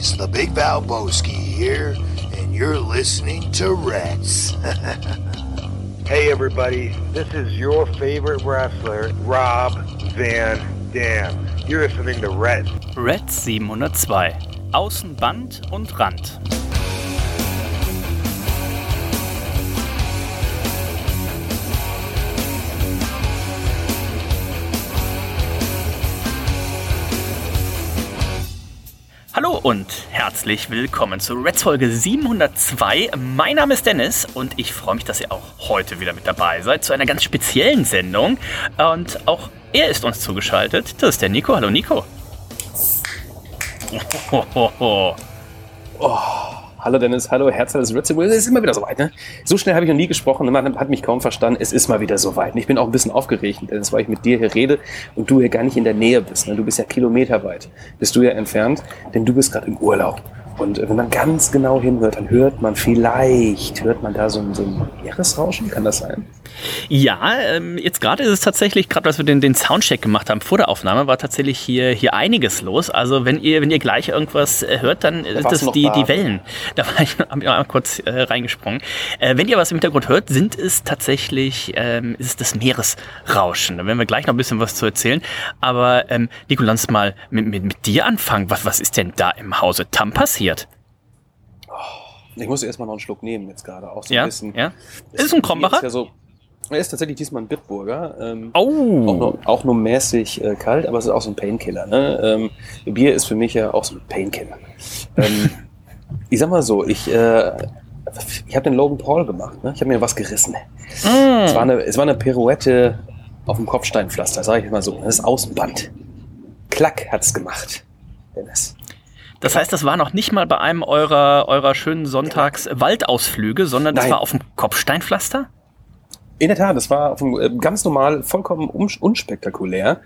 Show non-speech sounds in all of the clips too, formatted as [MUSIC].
boys, the Big Val Valboski here, and you're listening to Rats. [LAUGHS] Hey everybody, this is your favorite wrestler, Rob Van Dam. You're listening to Red. Red 702. Außenband und Rand. Und herzlich willkommen zu Reds Folge 702. Mein Name ist Dennis und ich freue mich, dass ihr auch heute wieder mit dabei seid zu einer ganz speziellen Sendung. Und auch er ist uns zugeschaltet. Das ist der Nico. Hallo Nico. Oh, hallo Dennis, hallo Herz des Ritzel. Es ist immer wieder soweit, ne? So schnell habe ich noch nie gesprochen, man hat mich kaum verstanden. Es ist mal wieder soweit. Ich bin auch ein bisschen aufgeregt, Dennis, weil ich mit dir hier rede und du hier gar nicht in der Nähe bist. Ne? Du bist ja kilometerweit, bist du ja entfernt, denn du bist gerade im Urlaub. Und äh, wenn man ganz genau hinhört, dann hört man vielleicht, hört man da so ein, so ein Meeresrauschen, kann das sein? Ja, ähm, jetzt gerade ist es tatsächlich, gerade als wir den, den Soundcheck gemacht haben vor der Aufnahme, war tatsächlich hier, hier einiges los. Also wenn ihr, wenn ihr gleich irgendwas äh, hört, dann sind das die, die Wellen. [LAUGHS] Da war ich, noch einmal kurz äh, reingesprungen. Äh, wenn ihr was im Hintergrund hört, sind es tatsächlich, ähm, ist es das Meeresrauschen. Da werden wir gleich noch ein bisschen was zu erzählen. Aber ähm, Nico, lass mal mit, mit, mit dir anfangen. Was, was ist denn da im Hause Tam passiert? Ich muss erstmal noch einen Schluck nehmen jetzt gerade. Auch so Ja, ein bisschen. ja. Ist es ein Krombacher? Ist ja so, er ist tatsächlich diesmal ein Bitburger. Ähm, Oh. Auch nur, auch nur mäßig äh, kalt, aber es ist auch so ein Painkiller. Ne? Ähm, Bier ist für mich ja auch so ein Painkiller. Ähm, [LAUGHS] ich sag mal so, ich, äh, ich habe den Logan Paul gemacht. Ne? Ich habe mir was gerissen. Es, war eine, es war eine Pirouette auf dem Kopfsteinpflaster, sage ich mal so. Das ist Außenband. Klack hat's gemacht. Dennis. Das heißt, das war noch nicht mal bei einem eurer, eurer schönen Sonntags-Waldausflüge, sondern das Nein. war auf dem Kopfsteinpflaster? In der Tat, das war äh, ganz normal, vollkommen un unspektakulär.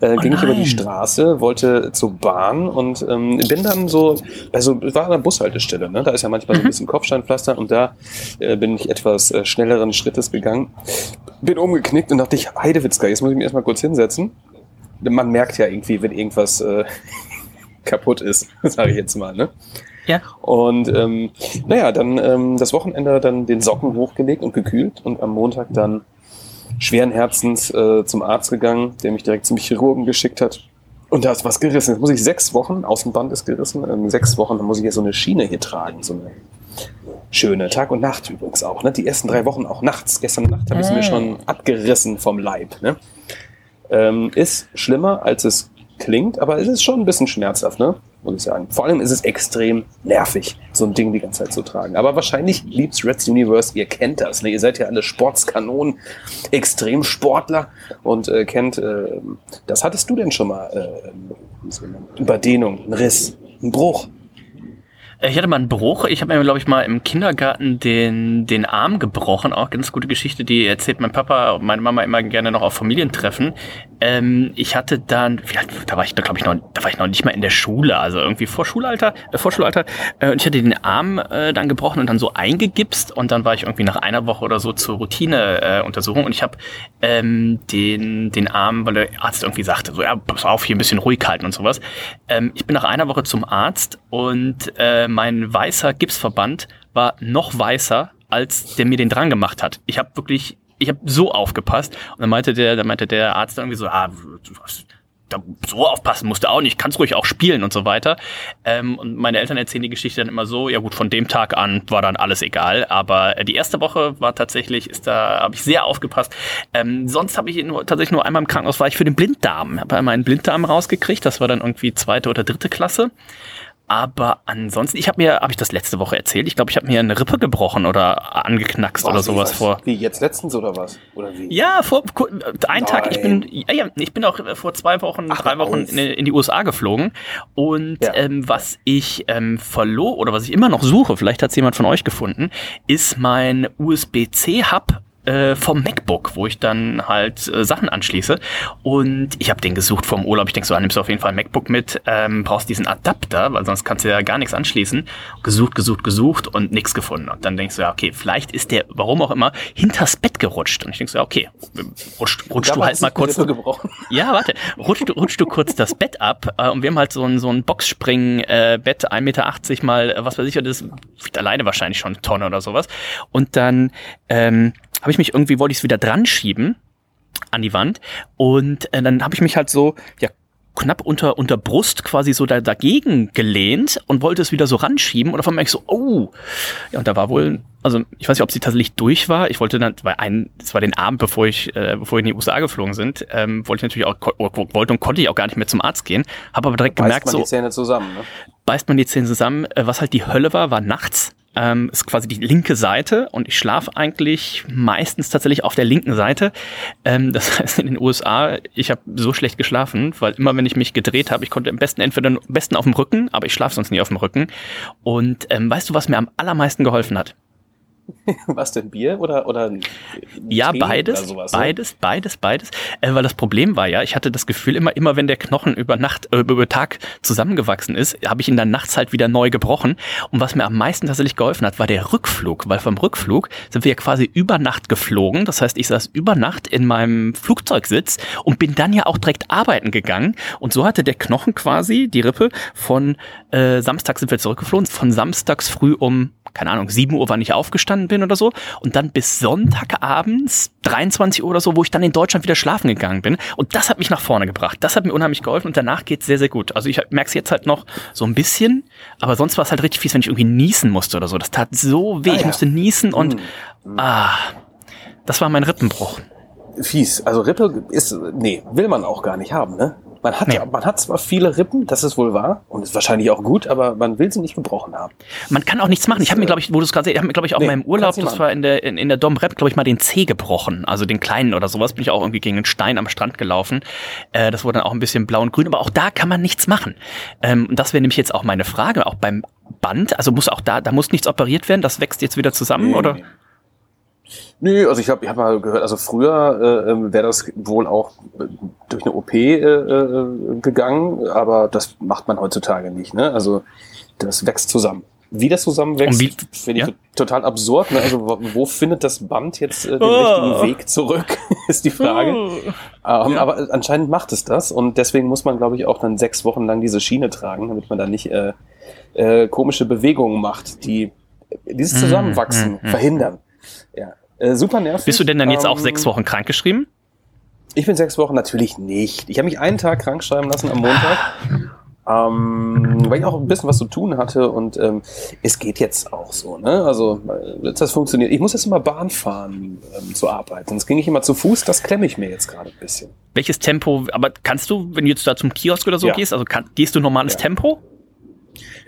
Äh, ging ich über die. Straße, wollte zur Bahn und ähm, bin dann so, also war an der Bushaltestelle, ne? da ist ja manchmal so ein bisschen Kopfsteinpflaster und da äh, bin ich etwas äh, schnelleren Schrittes gegangen, bin umgeknickt und dachte ich, Heidewitzka, jetzt muss ich mich erstmal kurz hinsetzen. Man merkt ja irgendwie, wenn irgendwas äh, [LAUGHS] kaputt ist, [LAUGHS] sage ich jetzt mal. Ne? Ja. Und ähm, naja, dann ähm, das Wochenende dann den Socken hochgelegt und gekühlt und am Montag dann schweren Herzens äh, zum Arzt gegangen, der mich direkt zum Chirurgen geschickt hat. Und da ist was gerissen. Jetzt muss ich sechs Wochen, Außenband ist gerissen, ähm, sechs Wochen, dann muss ich jetzt so eine Schiene hier tragen, so eine schöne Tag und Nacht übrigens auch. Ne? Die ersten drei Wochen auch nachts. Gestern Nacht habe ich es mir schon abgerissen vom Leib. Ne? Ähm, ist schlimmer, als es klingt, aber es ist schon ein bisschen schmerzhaft, ne? Muss ich sagen. Vor allem ist es extrem nervig, so ein Ding die ganze Zeit zu tragen. Aber wahrscheinlich liebt's Reds Universe, ihr kennt das. Ne? Ihr seid ja alle Sportskanonen, Extremsportler und äh, kennt, äh, das hattest du denn schon mal, äh, Überdehnung, ein Riss, ein Bruch. Äh, Ich hatte mal einen Bruch. Ich habe mir, glaube ich, mal im Kindergarten den, den Arm gebrochen. Auch ganz gute Geschichte, die erzählt mein Papa und meine Mama immer gerne noch auf Familientreffen. Ähm, ich hatte dann, da war ich, glaube ich, noch, da war ich noch nicht mal in der Schule, also irgendwie vor Schulalter, äh, Vorschulalter. Äh, und ich hatte den Arm äh, dann gebrochen und dann so eingegipst und dann war ich irgendwie nach einer Woche oder so zur Routineuntersuchung äh, und ich habe ähm, den, den Arm, weil der Arzt irgendwie sagte, so, ja, pass auf, hier ein bisschen ruhig halten und sowas. Ähm, ich bin nach einer Woche zum Arzt und äh, mein weißer Gipsverband war noch weißer, als der mir den dran gemacht hat. Ich habe wirklich, ich habe so aufgepasst und dann meinte der, dann meinte der Arzt irgendwie so, ah, so aufpassen musst du auch nicht, kannst ruhig auch spielen und so weiter. Ähm, und meine Eltern erzählen die Geschichte dann immer so, ja gut, von dem Tag an war dann alles egal. Aber äh, die erste Woche war tatsächlich, ist da, habe ich sehr aufgepasst. Ähm, sonst habe ich nur, tatsächlich nur einmal im Krankenhaus war ich für den Blinddarm. Habe einmal einen Blinddarm rausgekriegt, das war dann irgendwie zweite oder dritte Klasse. Aber ansonsten, ich habe mir, habe ich das letzte Woche erzählt, ich glaube, ich habe mir eine Rippe gebrochen oder angeknackst oder Was, sowas was? vor. Wie, jetzt letztens oder was? Oder wie? Ja, vor ku- ein Tag, ich bin, ja, ich bin auch vor zwei Wochen, Ach, drei Wochen in, in die USA geflogen. Und Ja. ähm, was ich ähm, verlor oder was ich immer noch suche, vielleicht hat es jemand von euch gefunden, ist mein USB-C-Hub äh, vom MacBook, wo ich dann halt äh, Sachen anschließe. Und ich habe den gesucht vom Urlaub. Ich denke so, ah, nimmst du auf jeden Fall ein MacBook mit, ähm, brauchst diesen Adapter, weil sonst kannst du ja gar nichts anschließen. Gesucht, gesucht, gesucht und nichts gefunden. Und dann denkst du, ja, okay, vielleicht ist der, warum auch immer, hinters Bett gerutscht. Und ich denk so, ja, okay, rutscht, rutscht du halt mal kurz. [LAUGHS] Ja, warte, rutscht, rutscht du kurz das Bett ab. Äh, und wir haben halt so ein, so ein Boxspring-Bett, äh, 1,80 Meter mal, äh, was weiß ich, das wiegt alleine wahrscheinlich schon eine Tonne oder sowas. Und dann ähm, habe ich mich irgendwie, wollte ich es wieder dran schieben an die Wand. Und äh, dann habe ich mich halt so, ja, knapp unter, unter Brust quasi so da, dagegen gelehnt und wollte es wieder so ranschieben. Und auf einmal ich so, oh. Ja, und da war wohl, also ich weiß nicht, ob sie tatsächlich durch war. Ich wollte dann, weil ein, das war den Abend, bevor ich, äh, bevor wir in die USA geflogen sind, ähm, wollte ich natürlich auch, wollte und konnte ich auch gar nicht mehr zum Arzt gehen. Habe aber direkt beißt gemerkt, man so. die Zähne zusammen, ne? Beißt man die Zähne zusammen. Äh, was halt die Hölle war, war nachts ähm, ist quasi die linke Seite und ich schlafe eigentlich meistens tatsächlich auf der linken Seite. Ähm, das [LAUGHS] heißt in den USA, ich habe so schlecht geschlafen, weil immer wenn ich mich gedreht habe, ich konnte am besten entweder am besten auf dem Rücken, aber ich schlafe sonst nie auf dem Rücken. Und ähm, weißt du, was mir am allermeisten geholfen hat? [LAUGHS] Was denn, Bier oder, oder Ja, beides, sowas, beides, beides, beides. Äh, weil das Problem war ja, ich hatte das Gefühl, immer, immer wenn der Knochen über Nacht, äh, über Tag zusammengewachsen ist, habe ich ihn dann nachts halt wieder neu gebrochen. Und was mir am meisten tatsächlich geholfen hat, war der Rückflug, weil vom Rückflug sind wir ja quasi über Nacht geflogen. Das heißt, ich saß über Nacht in meinem Flugzeugsitz und bin dann ja auch direkt arbeiten gegangen. Und so hatte der Knochen quasi, die Rippe, von äh, Samstag sind wir zurückgeflogen, von samstags früh um keine Ahnung, 7 Uhr, wann ich aufgestanden bin oder so. Und dann bis Sonntagabends, 23 Uhr oder so, wo ich dann in Deutschland wieder schlafen gegangen bin. Und das hat mich nach vorne gebracht. Das hat mir unheimlich geholfen und danach geht's sehr, sehr gut. Also ich merke es jetzt halt noch so ein bisschen, aber sonst war es halt richtig fies, wenn ich irgendwie niesen musste oder so. Das tat so weh. Ah, ja. Ich musste niesen und mhm. ah, das war mein Rippenbruch. Fies. Also Rippe ist, nee, will man auch gar nicht haben, ne? Man hat, nee. man hat zwar viele Rippen, das ist wohl wahr und ist wahrscheinlich auch gut, aber man will sie nicht gebrochen haben. Man kann auch nichts machen. Ich habe mir, glaube ich, wo du es gerade ich habe mir, glaube ich, auch nee, in meinem Urlaub, das war in der, in, in der Dom Rep, glaube ich, mal den Zeh gebrochen. Also den kleinen oder sowas. Bin ich auch irgendwie gegen einen Stein am Strand gelaufen. Äh, das wurde dann auch ein bisschen blau und grün, aber auch da kann man nichts machen. Ähm, das wäre nämlich jetzt auch meine Frage, auch beim Band. Also muss auch da, da muss nichts operiert werden, das wächst jetzt wieder zusammen, nee, oder? Nee. Nö, also ich habe ich hab mal gehört, also früher äh, ähm, wäre das wohl auch äh, durch eine OP äh, äh, gegangen, aber das macht man heutzutage nicht. Ne? Also das wächst zusammen. Wie das zusammenwächst, finde ich ja? total absurd. Ne? Also wo findet das Band jetzt äh, den oh. richtigen Weg zurück, [LAUGHS] ist die Frage. Oh. Ähm, ja. Aber anscheinend macht es das und deswegen muss man, glaube ich, auch dann sechs Wochen lang diese Schiene tragen, damit man da nicht äh, äh, komische Bewegungen macht, die dieses mhm. Zusammenwachsen mm, mm, verhindern. Äh, super nervig. Bist du denn dann jetzt ähm, auch sechs Wochen krankgeschrieben? Ich bin sechs Wochen natürlich nicht. Ich habe mich einen Tag krank schreiben lassen am Montag. [LAUGHS] Ähm, weil ich auch ein bisschen was zu tun hatte und ähm, es geht jetzt auch so, ne? Also das funktioniert. Ich muss jetzt immer Bahn fahren ähm, zur Arbeit. Sonst ging ich immer zu Fuß, das klemme ich mir jetzt gerade ein bisschen. Welches Tempo, aber kannst du, wenn du jetzt da zum Kiosk oder so ja. gehst, also kann, gehst du normales ja. Tempo?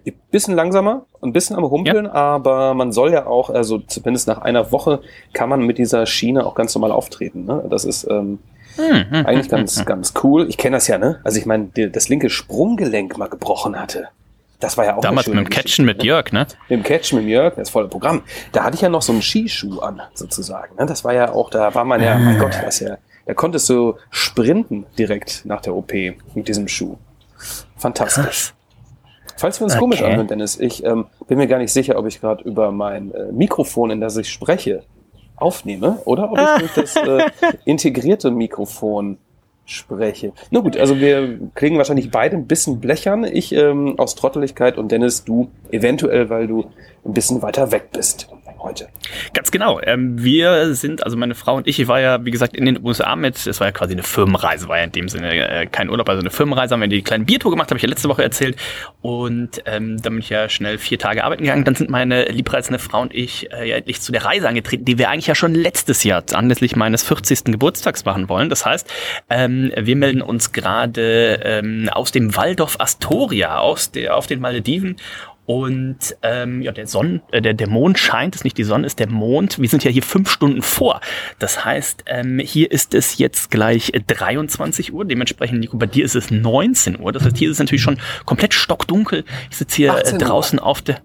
Ein bisschen langsamer, ein bisschen am Rumpeln, ja. aber man soll ja auch, also zumindest nach einer Woche kann man mit dieser Schiene auch ganz normal auftreten. Ne? Das ist ähm, hm, hm, eigentlich hm, ganz, hm, ganz cool. Ich kenne das ja, ne? Also ich meine, das linke Sprunggelenk mal gebrochen hatte. Das war ja auch Damals mit dem Catchen mit ne? Jörg, ne? Mit dem Catchen mit Jörg, das volle Programm. Da hatte ich ja noch so einen Skischuh an, sozusagen. Ne? Das war ja auch, da war man ja, mein Gott, das ja, da konntest du sprinten direkt nach der OP mit diesem Schuh. Fantastisch. Krass. Falls wir uns okay. komisch anhören, Dennis, ich ähm, bin mir gar nicht sicher, ob ich gerade über mein äh, Mikrofon, in das ich spreche, aufnehme oder ob ich durch das äh, [LAUGHS] integrierte Mikrofon spreche. Na gut, also wir klingen wahrscheinlich beide ein bisschen blechern. Ich ähm, aus Trotteligkeit und Dennis, du eventuell, weil du ein bisschen weiter weg bist heute. Ganz genau. Ähm, wir sind, also meine Frau und ich, ich war ja, wie gesagt, in den USA mit, es war ja quasi eine Firmenreise, war ja in dem Sinne äh, kein Urlaub, also eine Firmenreise, haben wir die kleine Biertour gemacht, habe ich ja letzte Woche erzählt. Und ähm, dann bin ich ja schnell vier Tage arbeiten gegangen. Dann sind meine liebreizende Frau und ich äh, ja endlich zu der Reise angetreten, die wir eigentlich ja schon letztes Jahr anlässlich meines 40. Geburtstags machen wollen. Das heißt, ähm, wir melden uns gerade ähm, aus dem Waldorf Astoria, aus der, auf den Malediven und ähm, ja, der Sonn, äh, der, der Mond scheint, ist nicht die Sonne, ist der Mond. Wir sind ja hier fünf Stunden vor. Das heißt, ähm, hier ist es jetzt gleich 23 Uhr. Dementsprechend, Nico, bei dir ist es 19 Uhr. Das heißt, hier ist es natürlich schon komplett stockdunkel. Ich sitze hier äh, draußen auf der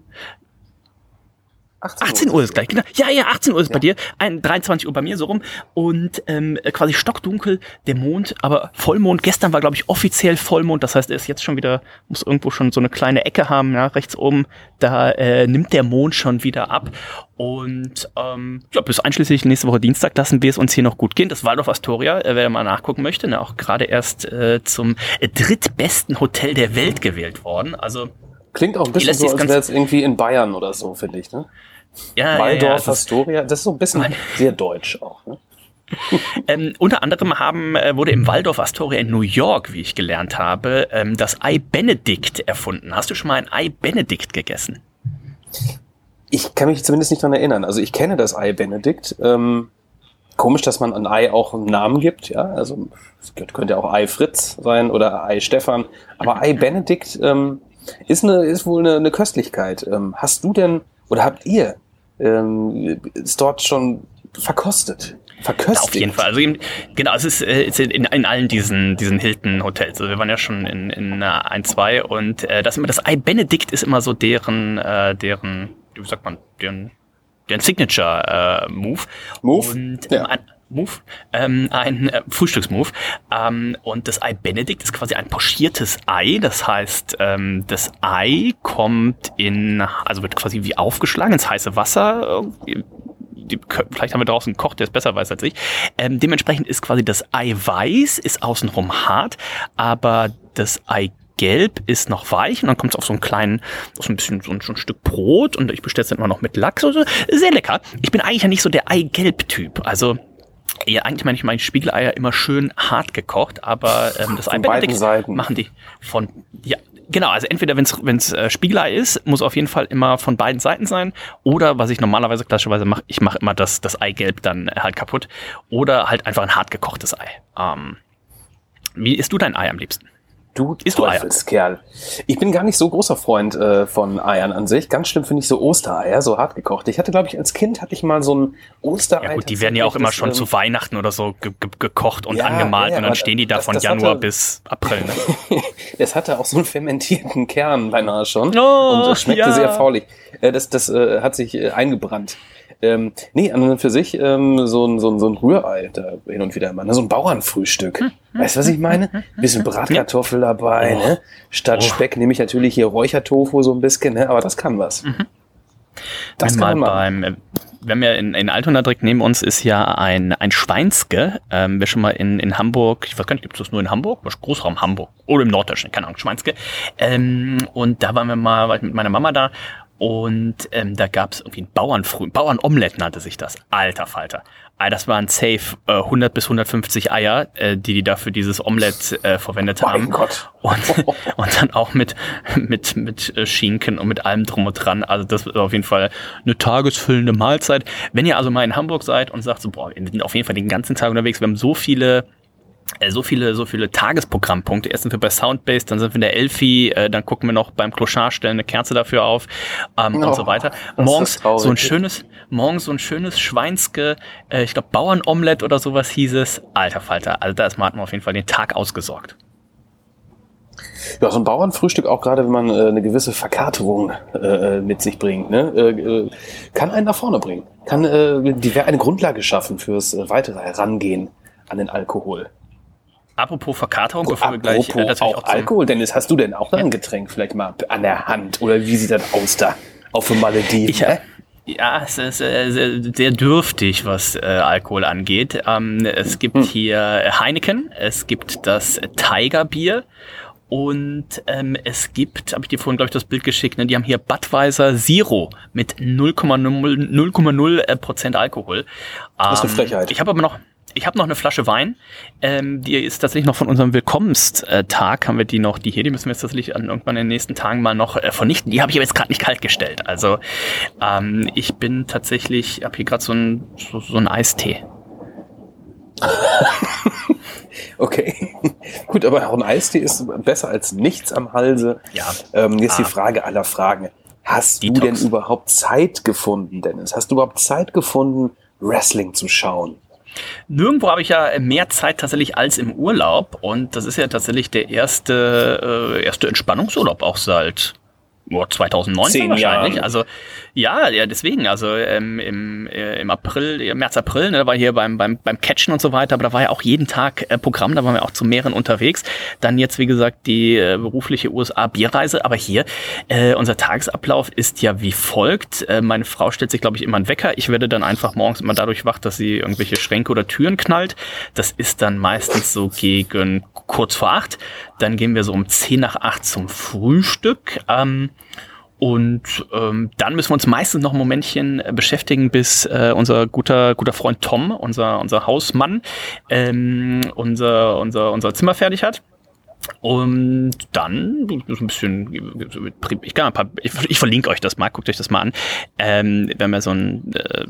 18, 18 Uhr ist gleich, genau. Ja, ja, 18 Uhr ist ja. bei dir, ein, 23 Uhr bei mir so rum und ähm, quasi stockdunkel, der Mond, aber Vollmond. Gestern war, glaube ich, offiziell Vollmond, das heißt, er ist jetzt schon wieder, muss irgendwo schon so eine kleine Ecke haben, ja, rechts oben, da äh, nimmt der Mond schon wieder ab und ähm, ja, bis einschließlich nächste Woche Dienstag lassen wir es uns hier noch gut gehen. Das Waldorf Astoria, äh, wer mal nachgucken möchte, ne, auch gerade erst äh, zum drittbesten Hotel der Welt gewählt worden, also Klingt auch ein bisschen so, als wäre es irgendwie in Bayern oder so, finde ich, ne? Ja, Waldorf, ja, ja, Astoria, das ist so ein bisschen sehr deutsch auch, ne? [LAUGHS] ähm, unter anderem haben, äh, wurde im Waldorf Astoria in New York, wie ich gelernt habe, ähm, das Ei Benedict erfunden. Hast du schon mal ein Ei Benedict gegessen? Ich kann mich zumindest nicht dran erinnern. Also ich kenne das Ei Benedict. Ähm, komisch, dass man ein Ei auch einen Namen gibt. Ja, also es könnte auch Ei Fritz sein oder Ei Stefan. Aber Ei Benedict ähm, ist, eine, ist wohl eine, eine Köstlichkeit. Ähm, hast du denn oder habt ihr ähm, es dort schon verkostet? Verköstigt. Auf jeden Fall. Also eben, genau, es ist, äh, in, in allen diesen, diesen Hilton-Hotels. Also wir waren ja schon in, in ein, zwei und äh, das immer das Ei Benedict ist immer so deren, äh, deren, wie sagt man, deren, deren Signature äh, Move. Move. Und ja. ähm, Move, ähm, ein äh, Frühstücksmove. Ähm, und das Ei Benedict ist quasi ein pochiertes Ei. Das heißt, ähm, das Ei kommt in, also wird quasi wie aufgeschlagen ins heiße Wasser. Die, vielleicht haben wir draußen einen Koch, der es besser weiß als ich. Ähm, dementsprechend ist quasi das Ei weiß, ist außenrum hart, aber das Ei Gelb ist noch weich und dann kommt es auf so einen kleinen, auf so ein bisschen so ein, so ein Stück Brot und ich bestelle es dann immer noch mit Lachs. Also sehr lecker. Ich bin eigentlich ja nicht so der Eigelb-Typ. Also ja, eigentlich meine ich meine Spiegeleier immer schön hart gekocht, aber ähm, das Von beiden Seiten. machen die von ja genau, also entweder wenn es wenn's, äh, Spiegelei ist, muss auf jeden Fall immer von beiden Seiten sein oder was ich normalerweise klassischerweise mache, ich mache immer das das Eigelb dann halt kaputt oder halt einfach ein hart gekochtes Ei. Ähm, wie isst du dein Ei am liebsten? Du Ist Teufelskerl. Ich bin gar nicht so großer Freund äh, von Eiern an sich. Ganz schlimm finde ich so Ostereier, so hart gekocht. Ich hatte, glaube ich, als Kind hatte ich mal so ein Osterei. Ja gut, die werden ja auch immer schon ähm, zu Weihnachten oder so ge ge gekocht und ja, angemalt ja, und dann stehen die da das, von das Januar hatte, bis April. Ne? [LAUGHS] es hatte auch so einen fermentierten Kern beinahe schon oh, und es schmeckte sehr faulig. Äh, das das äh, hat sich äh, eingebrannt. Ähm, nee, an und für sich ähm, so, ein, so, ein, so ein Rührei da hin und wieder mal. Ne? So ein Bauernfrühstück. Hm, hm, weißt du, was ich meine? Ein bisschen Bratkartoffel dabei. Oh. Ne? Statt oh. Speck nehme ich natürlich hier Räuchertofu so ein bisschen, ne? aber das kann was. Mhm. Das Wenn kann man beim, äh, wir haben ja in, in Altona direkt neben uns ist ja ein, ein Schweinske. Ähm, wer schon mal in, in Hamburg, ich weiß gar nicht, gibt es das nur in Hamburg? Großraum Hamburg. Oder im Norddeutschen, keine Ahnung, Schweinske. Ähm, und da waren wir mal, war ich mit meiner Mama da und ähm, da gab es irgendwie ein Bauernfrüh, Bauernomelett nannte sich das. Alter Falter. Ah, das waren safe äh, 100 bis 150 Eier, äh, die die da für dieses Omelett äh, verwendet mein haben. Gott. Und, [LAUGHS] und dann auch mit mit mit äh, Schinken und mit allem drum und dran. Also das ist auf jeden Fall eine tagesfüllende Mahlzeit. Wenn ihr also mal in Hamburg seid und sagt so, boah, wir sind auf jeden Fall den ganzen Tag unterwegs, wir haben so viele so viele, so viele Tagesprogrammpunkte. Erst sind wir bei Soundbase, dann sind wir in der Elfi, äh, dann gucken wir noch beim Clochard, stellen eine Kerze dafür auf ähm, oh, und so weiter. Morgens so ein schönes, morgens so ein schönes Schweinske, äh, ich glaube Bauernomelett oder sowas hieß es. Alter Falter, also da ist man auf jeden Fall den Tag ausgesorgt. Ja, so ein Bauernfrühstück, auch gerade wenn man äh, eine gewisse Verkaterung äh, mit sich bringt, ne, äh, äh kann einen nach vorne bringen. Kann äh, die eine Grundlage schaffen fürs äh, weitere Herangehen an den Alkohol. Apropos Verkaterung, bevor wir gleich äh, natürlich auch, auch Alkohol, Dennis, hast du denn auch da ein Getränk vielleicht mal an der Hand? Oder wie sieht das aus da auf dem Malediven? Ich, äh? Ja, es ist äh, sehr, sehr dürftig, was äh, Alkohol angeht. Ähm, es gibt hm. hier Heineken, es gibt das Tigerbier und ähm, es gibt, habe ich dir vorhin, glaube ich, das Bild geschickt, ne, die haben hier Budweiser Zero mit 0,0 Prozent Alkohol. das ist eine ähm, Frechheit. Ich habe aber noch, ich habe noch eine Flasche Wein. Ähm, die ist tatsächlich noch von unserem Willkommenstag. Haben wir die noch, die hier, die müssen wir jetzt tatsächlich an, irgendwann in den nächsten Tagen mal noch äh, vernichten. Die habe ich aber jetzt gerade nicht kalt gestellt. Also ähm, ich bin tatsächlich, habe hier gerade so ein so, so Eistee. [LAUGHS] okay. [LAUGHS] Gut, aber auch ein Eistee ist besser als nichts am Halse. Ja. Ähm, jetzt ah. die Frage aller Fragen. Hast Detox. du denn überhaupt Zeit gefunden, Dennis? Hast du überhaupt Zeit gefunden, Wrestling zu schauen? Nirgendwo habe ich ja mehr Zeit tatsächlich als im Urlaub. Und das ist ja tatsächlich der erste, äh, erste Entspannungsurlaub auch seit oh, 2019 Zehn wahrscheinlich. Jahren. Also ja, ja, deswegen. Also ähm, im, äh, im April, März, April, ne, da war hier beim, beim, beim Catchen und so weiter, aber da war ja auch jeden Tag äh, Programm, da waren wir auch zu mehreren unterwegs. Dann jetzt, wie gesagt, die äh, berufliche USA-Bierreise. Aber hier, äh, unser Tagesablauf ist ja wie folgt. Äh, meine Frau stellt sich, glaube ich, immer einen Wecker. Ich werde dann einfach morgens immer dadurch wach, dass sie irgendwelche Schränke oder Türen knallt. Das ist dann meistens so gegen kurz vor acht. Dann gehen wir so um zehn nach acht zum Frühstück. Ähm, und ähm, dann müssen wir uns meistens noch ein Momentchen äh, beschäftigen, bis äh, unser guter guter Freund Tom, unser unser Hausmann, ähm, unser unser unser Zimmer fertig hat. Und dann so ein bisschen, ich kann ein paar, ich, ich verlinke euch das mal, guckt euch das mal an. Ähm, wir haben ja so einen äh,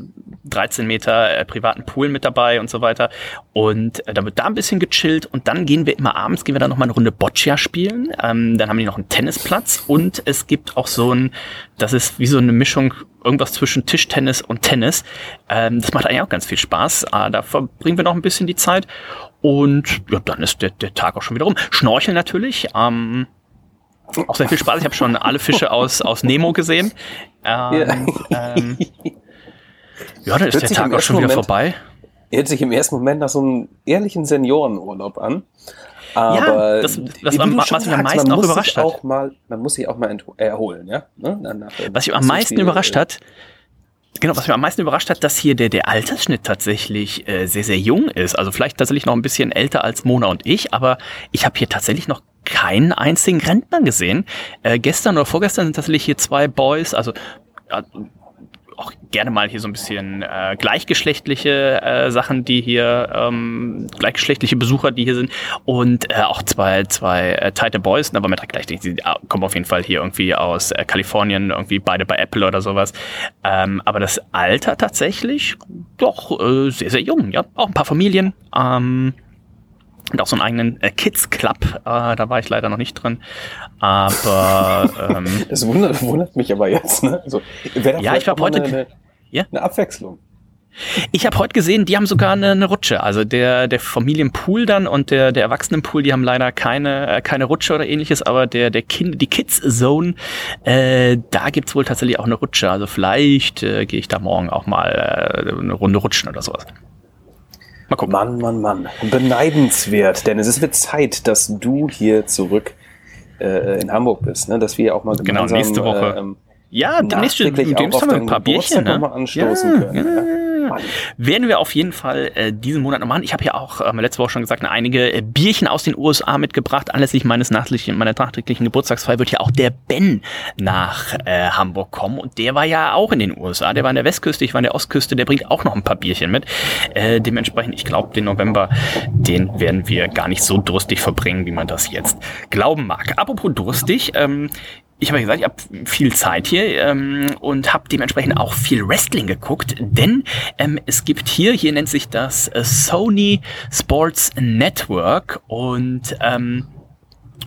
13 Meter äh, privaten Pool mit dabei und so weiter. Und äh, da wird da ein bisschen gechillt und dann gehen wir immer abends, gehen wir dann noch mal eine Runde Boccia spielen. Ähm, dann haben die noch einen Tennisplatz und es gibt auch so ein, das ist wie so eine Mischung, irgendwas zwischen Tischtennis und Tennis. Ähm, das macht eigentlich auch ganz viel Spaß. Äh, da verbringen wir noch ein bisschen die Zeit. Und ja, dann ist der, der Tag auch schon wieder rum. Schnorcheln natürlich. Ähm, auch sehr viel Spaß. Ich habe schon alle Fische aus, aus Nemo gesehen. Ähm, ja. Ähm, ja, dann ist Hört der Tag auch schon wieder Moment- vorbei. Hört sich im ersten Moment nach so einem ehrlichen Seniorenurlaub an. Aber das- das wie war was mich am meisten auch überrascht hat. Auch mal, man muss sich auch mal erholen, ja? Ne? Dann nach- Was mich am meisten überrascht äh, hat, genau, was mich am meisten überrascht hat, dass hier der, der Altersschnitt tatsächlich äh, sehr, sehr jung ist. Also vielleicht tatsächlich noch ein bisschen älter als Mona und ich, aber ich habe hier tatsächlich noch keinen einzigen Rentner gesehen. Äh, gestern oder vorgestern sind tatsächlich hier zwei Boys, also auch gerne mal hier so ein bisschen äh, gleichgeschlechtliche äh, Sachen, die hier, ähm, gleichgeschlechtliche Besucher, die hier sind und äh, auch zwei, zwei äh, tighte Boys, aber mit gleich, die kommen auf jeden Fall hier irgendwie aus äh, Kalifornien, irgendwie beide bei Apple oder sowas. Ähm, aber das Alter tatsächlich doch äh, sehr, sehr jung, ja. Auch ein paar Familien. Ähm, und auch so einen eigenen äh, Kids Club, äh, da war ich leider noch nicht drin. Aber [LAUGHS] ähm, Das wundert, wundert mich aber jetzt, ne? Also, Ja, ich hab auch mal heute- Eine, eine, Ja? eine Abwechslung. Ich habe heute gesehen, die haben sogar eine, eine Rutsche. Also der, der Familienpool dann und der, der Erwachsenenpool, die haben leider keine, äh, keine Rutsche oder ähnliches, aber der, der kind, die Kids Zone, äh, da gibt's wohl tatsächlich auch eine Rutsche. Also vielleicht äh, gehe ich da morgen auch mal äh, eine Runde rutschen oder sowas. Mal gucken. Mann, Mann, Mann. Beneidenswert, Dennis. Es wird Zeit, dass du hier zurück äh, in Hamburg bist, ne? Dass wir auch mal Genau, gemeinsam nächste Woche. Äh, ähm, Ja, demnächst demnächst haben wir ein paar Bierchen. Ne? mal anstoßen ja, können, Ja. ja. Mann. Werden wir auf jeden Fall äh, diesen Monat noch machen. Ich habe ja auch ähm, letzte Woche schon gesagt, einige äh, Bierchen aus den USA mitgebracht. Anlässlich meines nachträglichen, meiner nachträglichen Geburtstagsfeier wird ja auch der Ben nach äh, Hamburg kommen. Und der war ja auch in den USA. Der war an der Westküste, ich war an der Ostküste. Der bringt auch noch ein paar Bierchen mit. Äh, dementsprechend, ich glaube, den November, den werden wir gar nicht so durstig verbringen, wie man das jetzt glauben mag. Apropos durstig, ähm, ich habe ja gesagt, ich habe viel Zeit hier ähm, und habe dementsprechend auch viel Wrestling geguckt, denn ähm, es gibt hier, hier nennt sich das äh, Sony Sports Network und ähm,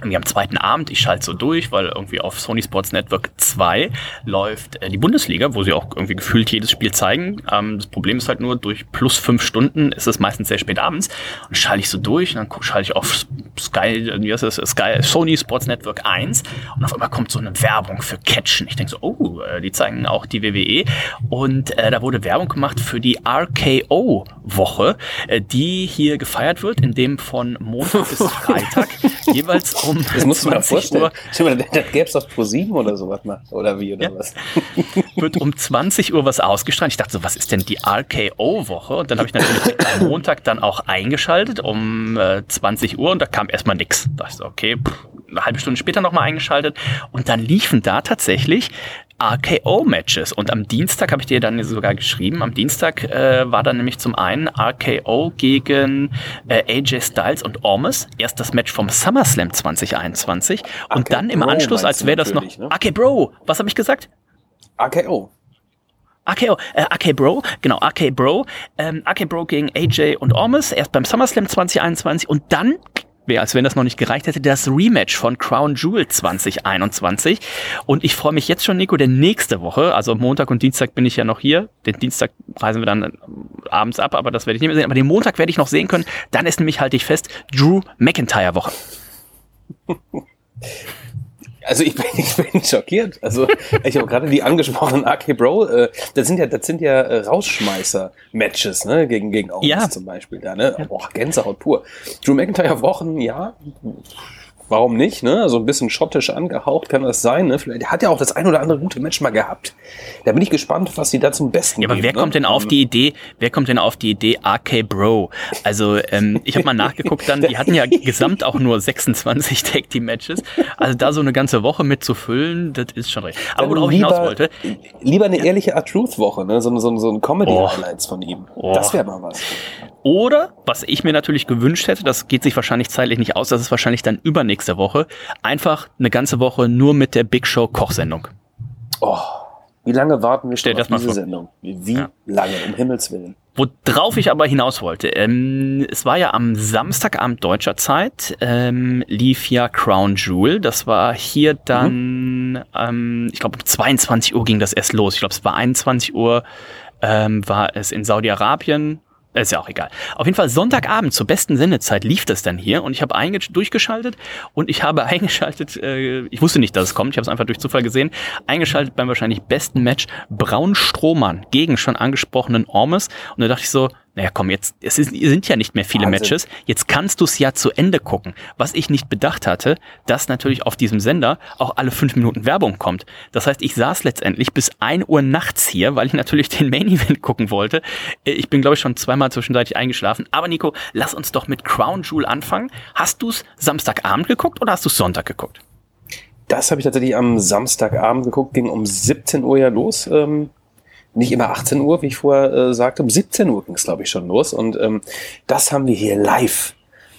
irgendwie am zweiten Abend, ich schalte so durch, weil irgendwie auf Sony Sports Network 2 läuft äh, die Bundesliga, wo sie auch irgendwie gefühlt jedes Spiel zeigen. Ähm, das Problem ist halt nur, durch plus fünf Stunden ist es meistens sehr spät abends. Und schalte ich so durch und dann schalte ich auf Sky, wie heißt das, Sky, Sony Sports Network 1 und auf einmal kommt so eine Werbung für Catchen. Ich denke so, oh, äh, die zeigen auch die WWE. Und äh, da wurde Werbung gemacht für die RKO-Woche, äh, die hier gefeiert wird, in dem von Montag bis [LAUGHS] Freitag jeweils um [LAUGHS] Das musst du mir 20 vorstellen. Uhr mal, das, gäbe es auf ProSieben oder sowas mal. Oder wie, oder Ja. was? [LAUGHS] wird um 20 Uhr was ausgestrahlt. Ich dachte so, was ist denn die RKO-Woche? Und dann habe ich natürlich am [LAUGHS] Montag dann auch eingeschaltet um äh, 20 Uhr und da kam erstmal nix. Da dachte ich so, okay, pff, eine halbe Stunde später nochmal eingeschaltet und dann liefen da tatsächlich RKO-Matches. Und am Dienstag habe ich dir dann sogar geschrieben, am Dienstag äh, war dann nämlich zum einen RKO gegen äh, AJ Styles und Ormus. Erst das Match vom SummerSlam 2021 und RK dann im Bro Anschluss, als wäre das noch... ne? RK Bro, was habe ich gesagt? AKO. RKO, äh, RK Bro, genau, RK Bro, ähm, RK Bro gegen AJ und Ormus, erst beim SummerSlam 2021 und dann, als wenn das noch nicht gereicht hätte, das Rematch von Crown Jewel 2021. Und ich freue mich jetzt schon, Nico, denn nächste Woche, also Montag und Dienstag bin ich ja noch hier, den Dienstag reisen wir dann äh, abends ab, aber das werde ich nicht mehr sehen, aber den Montag werde ich noch sehen können, dann ist nämlich, halte ich fest, Drew McIntyre Woche. [LAUGHS] also ich [LAUGHS] bin, ich bin schockiert. Also ich habe gerade die angesprochenen AK Bro, äh, das sind ja, das sind ja äh, Rausschmeißer-Matches, ne, gegen gegen Owens Ja. zum Beispiel da, ne? Boah, Gänsehaut pur. Drew McIntyre Wochen, ja, warum nicht, ne? So ein bisschen schottisch angehaucht kann das sein, ne? Vielleicht, hat ja auch das ein oder andere gute Match mal gehabt. Da bin ich gespannt, was sie da zum Besten Ja, aber geben, wer ne? kommt denn auf die Idee, wer kommt denn auf die Idee RK Bro? Also, ähm, ich habe mal nachgeguckt dann, die hatten ja [LAUGHS] gesamt auch nur 26 Tag Team Matches. Also da so eine ganze Woche mit zu füllen, das ist schon recht. Aber worauf ich hinaus wollte, Lieber eine ehrliche Art-Truth-Woche, ne? So, ein- so, ein- so ein Comedy-Highlights von ihm. Oh. Das wäre mal was. Oder, was ich mir natürlich gewünscht hätte, das geht sich wahrscheinlich zeitlich nicht aus, das ist wahrscheinlich dann übernächste Woche, einfach eine ganze Woche nur mit der Big Show Kochsendung. Oh, wie lange warten wir Stell schon das auf mal diese vor. Sendung? Wie Ja. lange, um Himmels Willen? Worauf ich aber hinaus wollte, ähm, es war ja am Samstagabend deutscher Zeit, ähm, lief ja Crown Jewel. Das war hier dann, ähm, ich glaube um 22 Uhr ging das erst los. Ich glaube es war 21 Uhr, ähm, war es in Saudi-Arabien. Ist ja auch egal. Auf jeden Fall Sonntagabend zur besten Sendezeit lief das dann hier und ich habe durchgeschaltet und ich habe [LAUGHS] eingeschaltet, äh, ich wusste nicht, dass es kommt, ich habe es einfach durch Zufall gesehen, eingeschaltet beim wahrscheinlich besten Match Braun Strohmann gegen schon angesprochenen Ormes und da dachte ich so, naja komm, jetzt, es ist, sind ja nicht mehr viele Wahnsinn. Matches, jetzt kannst du es ja zu Ende gucken. Was ich nicht bedacht hatte, dass natürlich auf diesem Sender auch alle fünf Minuten Werbung kommt. Das heißt, ich saß letztendlich bis 1 Uhr nachts hier, weil ich natürlich den Main Event gucken wollte. Äh, Ich bin, glaube ich, schon zweimal zwischenzeitlich eingeschlafen. Aber Nico, lass uns doch mit Crown Jewel anfangen. Hast du es Samstagabend geguckt oder hast du es Sonntag geguckt? Das habe ich tatsächlich am Samstagabend geguckt, ging um 17 Uhr ja los. Ähm, nicht immer 18 Uhr, wie ich vorher äh, sagte, um 17 Uhr ging es, glaube ich, schon los. Und ähm, das haben wir hier live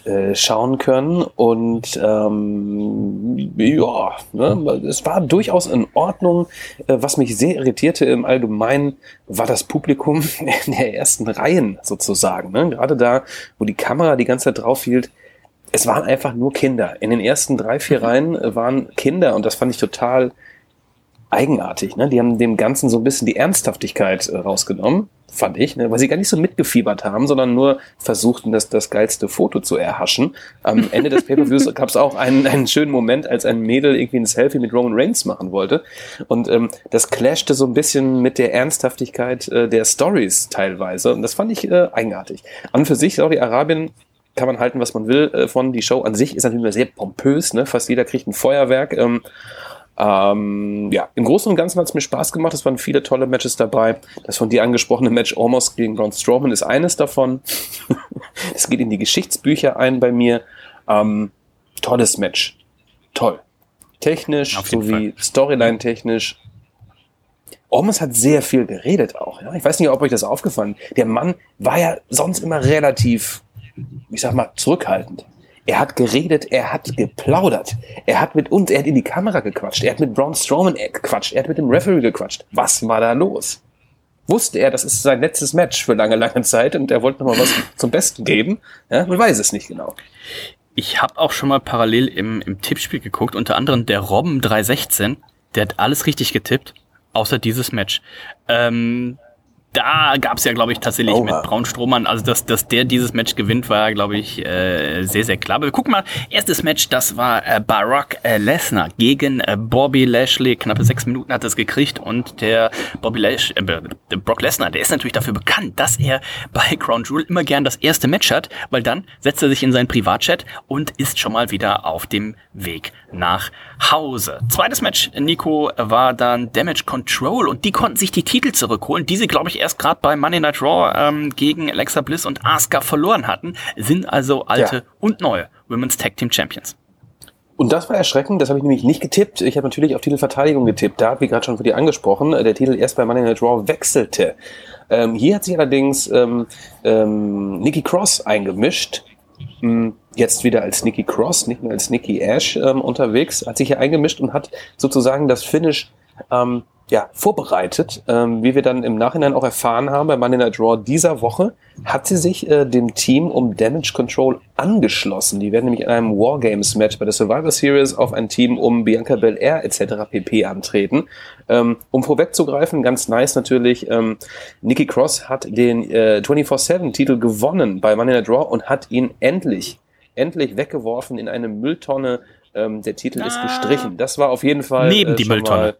äh, schauen können. Und ähm, ja, ne, es war durchaus in Ordnung. Äh, was mich sehr irritierte im Allgemeinen, war das Publikum [LAUGHS] in der ersten Reihen sozusagen. Ne? Gerade da, wo die Kamera die ganze Zeit drauf hielt, es waren einfach nur Kinder. In den ersten drei, vier Reihen äh, waren Kinder und das fand ich total eigenartig. Ne? Die haben dem Ganzen so ein bisschen die Ernsthaftigkeit äh, rausgenommen, fand ich, ne? weil sie gar nicht so mitgefiebert haben, sondern nur versuchten, das, das geilste Foto zu erhaschen. Am [LAUGHS] Ende des Pay-Per-Views gab es auch einen, einen schönen Moment, als ein Mädel irgendwie ein Selfie mit Roman Reigns machen wollte. Und ähm, das clashte so ein bisschen mit der Ernsthaftigkeit äh, der Stories teilweise. Und das fand ich äh, eigenartig. An für sich, Saudi-Arabien kann man halten, was man will äh, von. Die Show an sich ist natürlich immer sehr pompös, ne? Fast jeder kriegt ein Feuerwerk. Ähm, ähm, ja, im Großen und Ganzen hat es mir Spaß gemacht. Es waren viele tolle Matches dabei. Das von dir angesprochene Match Almost gegen Braun Strowman ist eines davon. [LAUGHS] Es geht in die Geschichtsbücher ein bei mir. Ähm, tolles Match. Toll. Technisch sowie Storyline-technisch. Ormus hat sehr viel geredet auch. Ja? Ich weiß nicht, ob euch das aufgefallen Der Mann war ja sonst immer relativ, ich sag mal, zurückhaltend. Er hat geredet, er hat geplaudert. Er hat mit uns, er hat in die Kamera gequatscht. Er hat mit Braun Strowman gequatscht. Er hat mit dem Referee gequatscht. Was war da los? Wusste er, das ist sein letztes Match für lange, lange Zeit und er wollte noch mal was zum Besten geben? Ja, man weiß es nicht genau. Ich habe auch schon mal parallel im, im Tippspiel geguckt, unter anderem der Robben 316, der hat alles richtig getippt, außer dieses Match. Ähm, da gab es ja, glaube ich, tatsächlich Oha. mit Braun Strohmann, also dass, dass der dieses Match gewinnt, war, glaube ich, äh, sehr, sehr klar. Aber wir gucken mal, erstes Match, das war äh, Barack äh, Lesnar gegen äh, Bobby Lashley. Knappe sechs Minuten hat es gekriegt und der Bobby Lash, äh, der Brock Lesnar, der ist natürlich dafür bekannt, dass er bei Crown Jewel immer gern das erste Match hat, weil dann setzt er sich in seinen Privatchat und ist schon mal wieder auf dem Weg nach Hause. Zweites Match, Nico, war dann Damage Control und die konnten sich die Titel zurückholen, die sie, glaube ich, erst gerade bei Monday Night Raw ähm, gegen Alexa Bliss und Asuka verloren hatten, sind also alte Ja. und neue Women's Tag Team Champions. Und das war erschreckend, das habe ich nämlich nicht getippt. Ich habe natürlich auf Titelverteidigung getippt. Da, wie gerade schon für die angesprochen, äh, der Titel erst bei Monday Night Raw wechselte. Ähm, hier hat sich allerdings ähm, ähm, Nikki Cross eingemischt. Hm, Jetzt wieder als Nikki Cross, nicht mehr als Nikki Ash ähm, unterwegs, hat sich hier eingemischt und hat sozusagen das Finish ähm, ja, vorbereitet. Ähm, wie wir dann im Nachhinein auch erfahren haben bei Monday Night Raw dieser Woche, hat sie sich äh, dem Team um Damage Control angeschlossen. Die werden nämlich in einem Wargames-Match bei der Survivor Series auf ein Team um Bianca Belair etc. pp. antreten. Ähm, um vorwegzugreifen, ganz nice natürlich, ähm, Nikki Cross hat den äh, 24-7-Titel gewonnen bei Monday Night Raw und hat ihn endlich, endlich weggeworfen in eine Mülltonne Ähm, der Titel ist Ah. gestrichen. Das war auf jeden Fall. Neben die schon Mülltonne.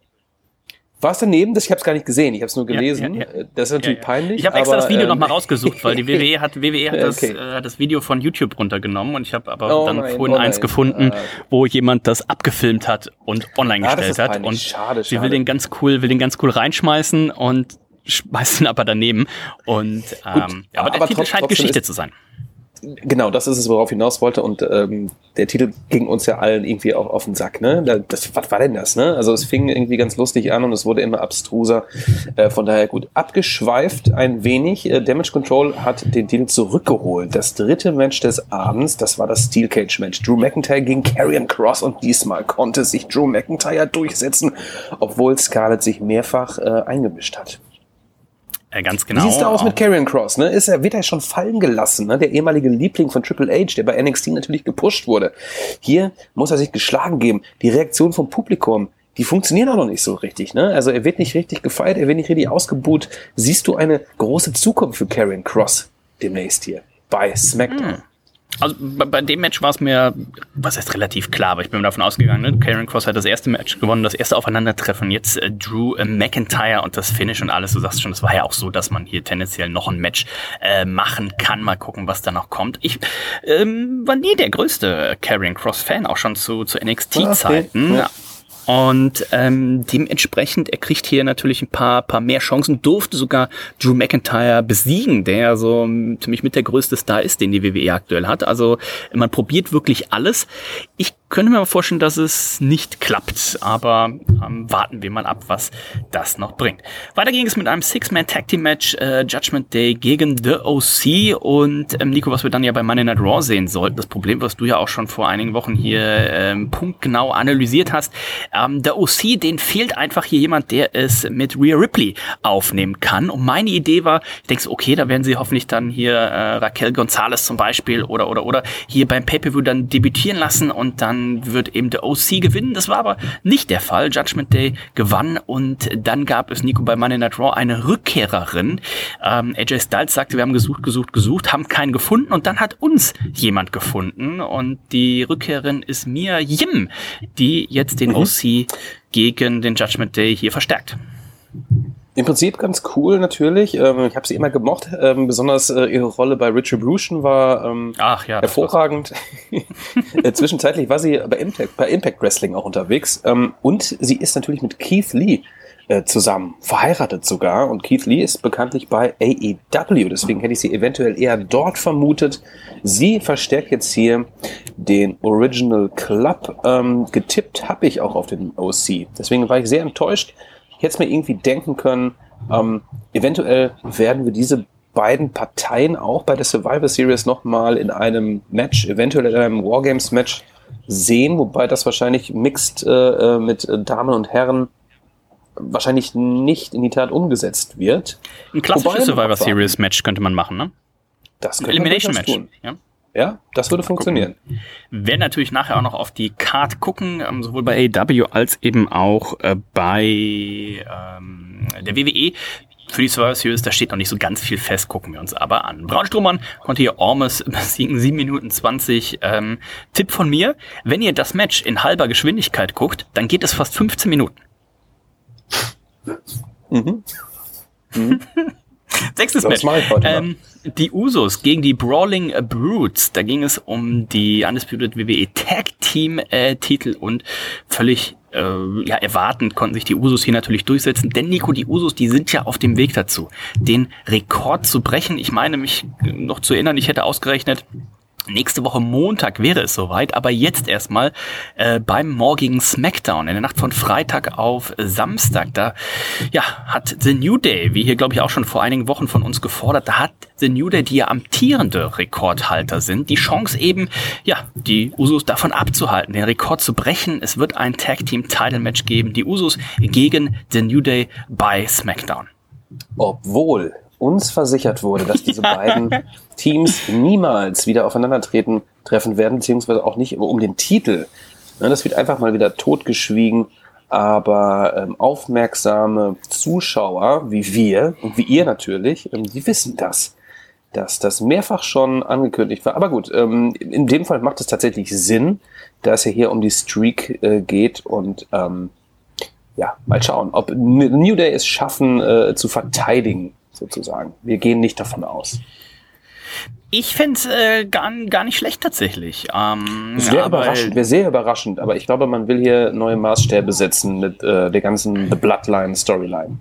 War es daneben? Das, ich habe es gar nicht gesehen. Ich habe es nur Ja, gelesen. ja, ja. Äh, Das ist natürlich peinlich. Ich habe extra aber, das Video ähm, nochmal rausgesucht, weil die [LAUGHS] WWE hat, WWE hat, das, Okay. äh, das Video von YouTube runtergenommen und ich habe aber Oh dann nein, vorhin oh eins nein. gefunden, Ah. wo jemand das abgefilmt hat und online Ah, gestellt hat. Und Schade, sie will schade. den ganz cool, will den ganz cool reinschmeißen und schmeißt ihn aber daneben. Und ähm, ja, aber, der aber Titel trotz- scheint Geschichte ist- zu sein. Genau, das ist es, worauf ich hinaus wollte. Und ähm, der Titel ging uns ja allen irgendwie auch auf den Sack. Ne? Da- Das, was war denn das? Ne? Also es fing irgendwie ganz lustig an und es wurde immer abstruser. Äh, von daher gut, abgeschweift ein wenig. Äh, Damage Control hat den Titel zurückgeholt. Das dritte Match des Abends, das war das Steel Cage Match. Drew McIntyre gegen Karrion Cross und diesmal konnte sich Drew McIntyre durchsetzen, obwohl Scarlett sich mehrfach äh, eingemischt hat. Äh, ganz Wie genau. sieht's da aus mit Karrion Cross? Ne? Ist er, wird er schon fallen gelassen? Ne? Der ehemalige Liebling von Triple H, der bei NXT natürlich gepusht wurde. Hier muss er sich geschlagen geben. Die Reaktion vom Publikum, die funktionieren auch noch nicht so richtig. Ne? Also er wird nicht richtig gefeiert, er wird nicht richtig ausgebuht. Siehst du eine große Zukunft für Karrion Cross demnächst hier bei SmackDown? Also bei, bei dem Match war es mir, was heißt relativ klar, aber ich bin davon ausgegangen, ne? Karen Cross hat das erste Match gewonnen, das erste Aufeinandertreffen. Jetzt äh, Drew äh, McIntyre und das Finish und alles. Du sagst schon, es war ja auch so, dass man hier tendenziell noch ein Match äh, machen kann. Mal gucken, was da noch kommt. Ich ähm, war nie der größte Karen Cross Fan, auch schon zu, zu NXT-Zeiten. Okay, ja. Und ähm, dementsprechend, er kriegt hier natürlich ein paar, paar mehr Chancen, durfte sogar Drew McIntyre besiegen, der so ähm, ziemlich mit der größte Star ist, den die WWE aktuell hat. Also man probiert wirklich alles. Ich könnte mir mal vorstellen, dass es nicht klappt, aber ähm, warten wir mal ab, was das noch bringt. Weiter ging es mit einem Six-Man-Tag-Team-Match, äh, Judgment Day gegen The OC und ähm, Nico, was wir dann ja bei Monday Night Raw sehen sollten, das Problem, was du ja auch schon vor einigen Wochen hier ähm, punktgenau analysiert hast, ähm, der OC, den fehlt einfach hier jemand, der es mit Rhea Ripley aufnehmen kann. Und meine Idee war, ich denke okay, da werden sie hoffentlich dann hier äh, Raquel Gonzalez zum Beispiel oder oder oder hier beim Pay-Per-View dann debütieren lassen und dann wird eben der OC gewinnen. Das war aber nicht der Fall. Judgment Day gewann und dann gab es Nico bei Monday Night Raw eine Rückkehrerin. Ähm, AJ Styles sagte, wir haben gesucht, gesucht, gesucht, haben keinen gefunden und dann hat uns jemand gefunden und die Rückkehrerin ist Mia Yim, die jetzt den OC [LAUGHS] gegen den Judgment Day hier verstärkt. Im Prinzip ganz cool natürlich. Ähm, ich habe sie immer gemocht. Ähm, besonders äh, ihre Rolle bei Retribution war ähm, Ach ja, hervorragend. [LAUGHS] Äh, Zwischenzeitlich war sie bei Impact, bei Impact Wrestling auch unterwegs. Ähm, und sie ist natürlich mit Keith Lee äh, zusammen, verheiratet sogar. Und Keith Lee ist bekanntlich bei AEW. Deswegen hätte ich sie eventuell eher dort vermutet. Sie verstärkt jetzt hier den Original Club. Ähm, getippt habe ich auch auf den OC. Deswegen war ich sehr enttäuscht. Es mir irgendwie denken können, ähm, eventuell werden wir diese beiden Parteien auch bei der Survivor Series nochmal in einem Match, eventuell in einem Wargames-Match sehen, wobei das wahrscheinlich mixed äh, äh, mit Damen und Herren wahrscheinlich nicht in die Tat umgesetzt wird. Ein klassisches Survivor. Series Match könnte man machen, ne? Das könnte man Elimination durchaus Match. tun. Ja. Ja, das würde funktionieren. werden natürlich nachher auch noch auf die Card gucken, ähm, sowohl bei AEW als eben auch äh, bei ähm, der WWE. Für die Survivor Series, da steht noch nicht so ganz viel fest, gucken wir uns aber an. Braunstrummern konnte hier Ormes [LAUGHS] besiegen, 7 Minuten 20. Ähm, Tipp von mir, wenn ihr das Match in halber Geschwindigkeit guckt, dann geht es fast 15 Minuten. Mhm. [LAUGHS] [LAUGHS] Sechstes Match. Ähm, die Usos gegen die Brawling Brutes. Da ging es um die Undisputed WWE Tag Team äh, Titel und völlig äh, ja, erwartend konnten sich die Usos hier natürlich durchsetzen. Denn Nico, die Usos, die sind ja auf dem Weg dazu, den Rekord zu brechen. Ich meine mich noch zu erinnern, ich hätte ausgerechnet, Nächste Woche Montag wäre es soweit, aber jetzt erstmal äh, beim morgigen Smackdown in der Nacht von Freitag auf Samstag. Da ja, hat The New Day, wie hier glaube ich auch schon vor einigen Wochen von uns gefordert, da hat The New Day, die ja amtierende Rekordhalter sind, die Chance eben, ja, die Usos davon abzuhalten, den Rekord zu brechen. Es wird ein Tag Team Title Match geben, die Usos gegen The New Day bei Smackdown. Obwohl uns versichert wurde, dass diese [LAUGHS] beiden Teams niemals wieder aufeinandertreten treffen werden, beziehungsweise auch nicht um den Titel. Das wird einfach mal wieder totgeschwiegen. Aber ähm, aufmerksame Zuschauer wie wir und wie ihr natürlich, ähm, die wissen das. dass das mehrfach schon angekündigt war. Aber gut, ähm, in dem Fall macht es tatsächlich Sinn, da es ja hier um die Streak äh, geht und ähm, ja, mal schauen, ob New Day es schaffen äh, zu verteidigen, sozusagen. Wir gehen nicht davon aus. Ich fände es äh, gar, gar nicht schlecht tatsächlich. Ähm, wäre überraschend, wäre sehr überraschend, aber ich glaube, man will hier neue Maßstäbe setzen mit äh, der ganzen The Bloodline Storyline.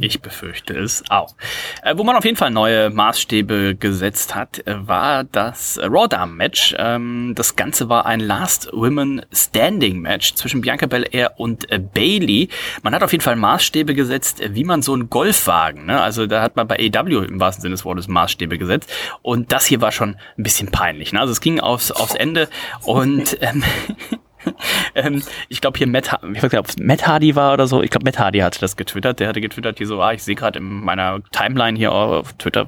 Ich befürchte es auch. Äh, wo man auf jeden Fall neue Maßstäbe gesetzt hat, äh, war das Raw Damen Match. Ähm, das Ganze war ein Last Women Standing Match zwischen Bianca Belair und äh, Bailey. Man hat auf jeden Fall Maßstäbe gesetzt, äh, wie man so einen Golfwagen, ne? also da hat man bei AW im wahrsten Sinne des Wortes Maßstäbe gesetzt. Und das hier war schon ein bisschen peinlich. Ne? Also es ging aufs, aufs Ende und ähm, [LAUGHS] [LAUGHS] ähm, ich glaube hier Matt, ich weiß nicht, ob es Matt Hardy war oder so. Ich glaube, Matt Hardy hatte das getwittert. Der hatte getwittert hier so, ah, ich sehe gerade in meiner Timeline hier auf Twitter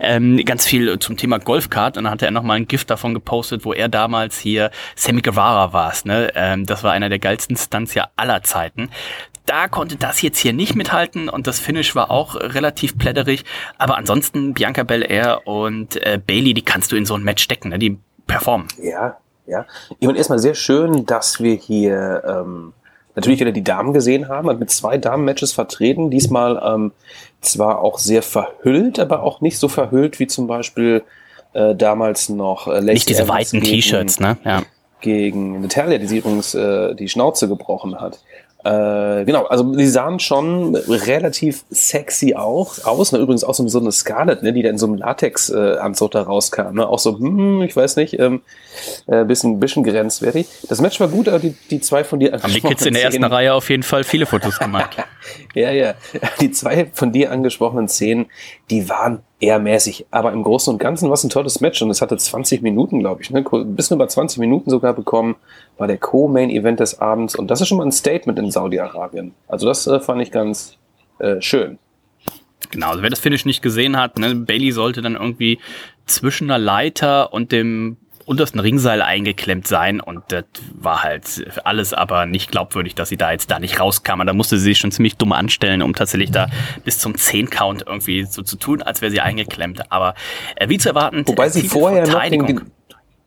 ähm, ganz viel zum Thema Golfkart. Und dann hatte er nochmal ein Gift davon gepostet, wo er damals hier Sammy Guevara war. Ne? Ähm, das war einer der geilsten Stunts ja aller Zeiten. Da konnte das jetzt hier nicht mithalten und das Finish war auch relativ plätterig. Aber ansonsten Bianca Belair und äh, Bailey, die kannst du in so ein Match stecken, ne? die performen. Ja, ja, ich meine erstmal sehr schön, dass wir hier ähm, natürlich wieder die Damen gesehen haben, mit zwei Damen-Matches vertreten. Diesmal ähm, zwar auch sehr verhüllt, aber auch nicht so verhüllt wie zum Beispiel äh, damals noch äh, Nicht diese Evans weiten T-Shirts, ne? Ja. Gegen Natalia, die sie übrigens äh, die Schnauze gebrochen hat. Äh, genau, also die sahen schon relativ sexy auch aus. Ne? Übrigens auch so, so eine Scarlett, ne? die da in so einem Latex-Anzug da rauskam. Ne? Auch so, hm, ich weiß nicht, ähm, äh, bisschen, bisschen grenzwertig. Das Match war gut, aber die, die zwei von dir Haben die Kids in der ersten Szenen, Reihe auf jeden Fall viele Fotos gemacht. [LAUGHS] ja, ja. Die zwei von dir angesprochenen Szenen, die waren eher mäßig. Aber im Großen und Ganzen war es ein tolles Match und es hatte 20 Minuten, glaube ich. Ne? Ein bisschen über 20 Minuten sogar bekommen. War der Co-Main-Event des Abends und das ist schon mal ein Statement in Saudi-Arabien. Also das äh, fand ich ganz äh, schön. Genau, also wer das Finish nicht gesehen hat, ne, Bailey sollte dann irgendwie zwischen einer Leiter und dem untersten Ringseil eingeklemmt sein und das war halt alles aber nicht glaubwürdig, dass sie da jetzt da nicht rauskam. Und da musste sie sich schon ziemlich dumm anstellen, um tatsächlich da bis zum 10-Count irgendwie so zu tun, als wäre sie eingeklemmt. Aber äh, wie zu erwarten, Wobei sie vorher noch den,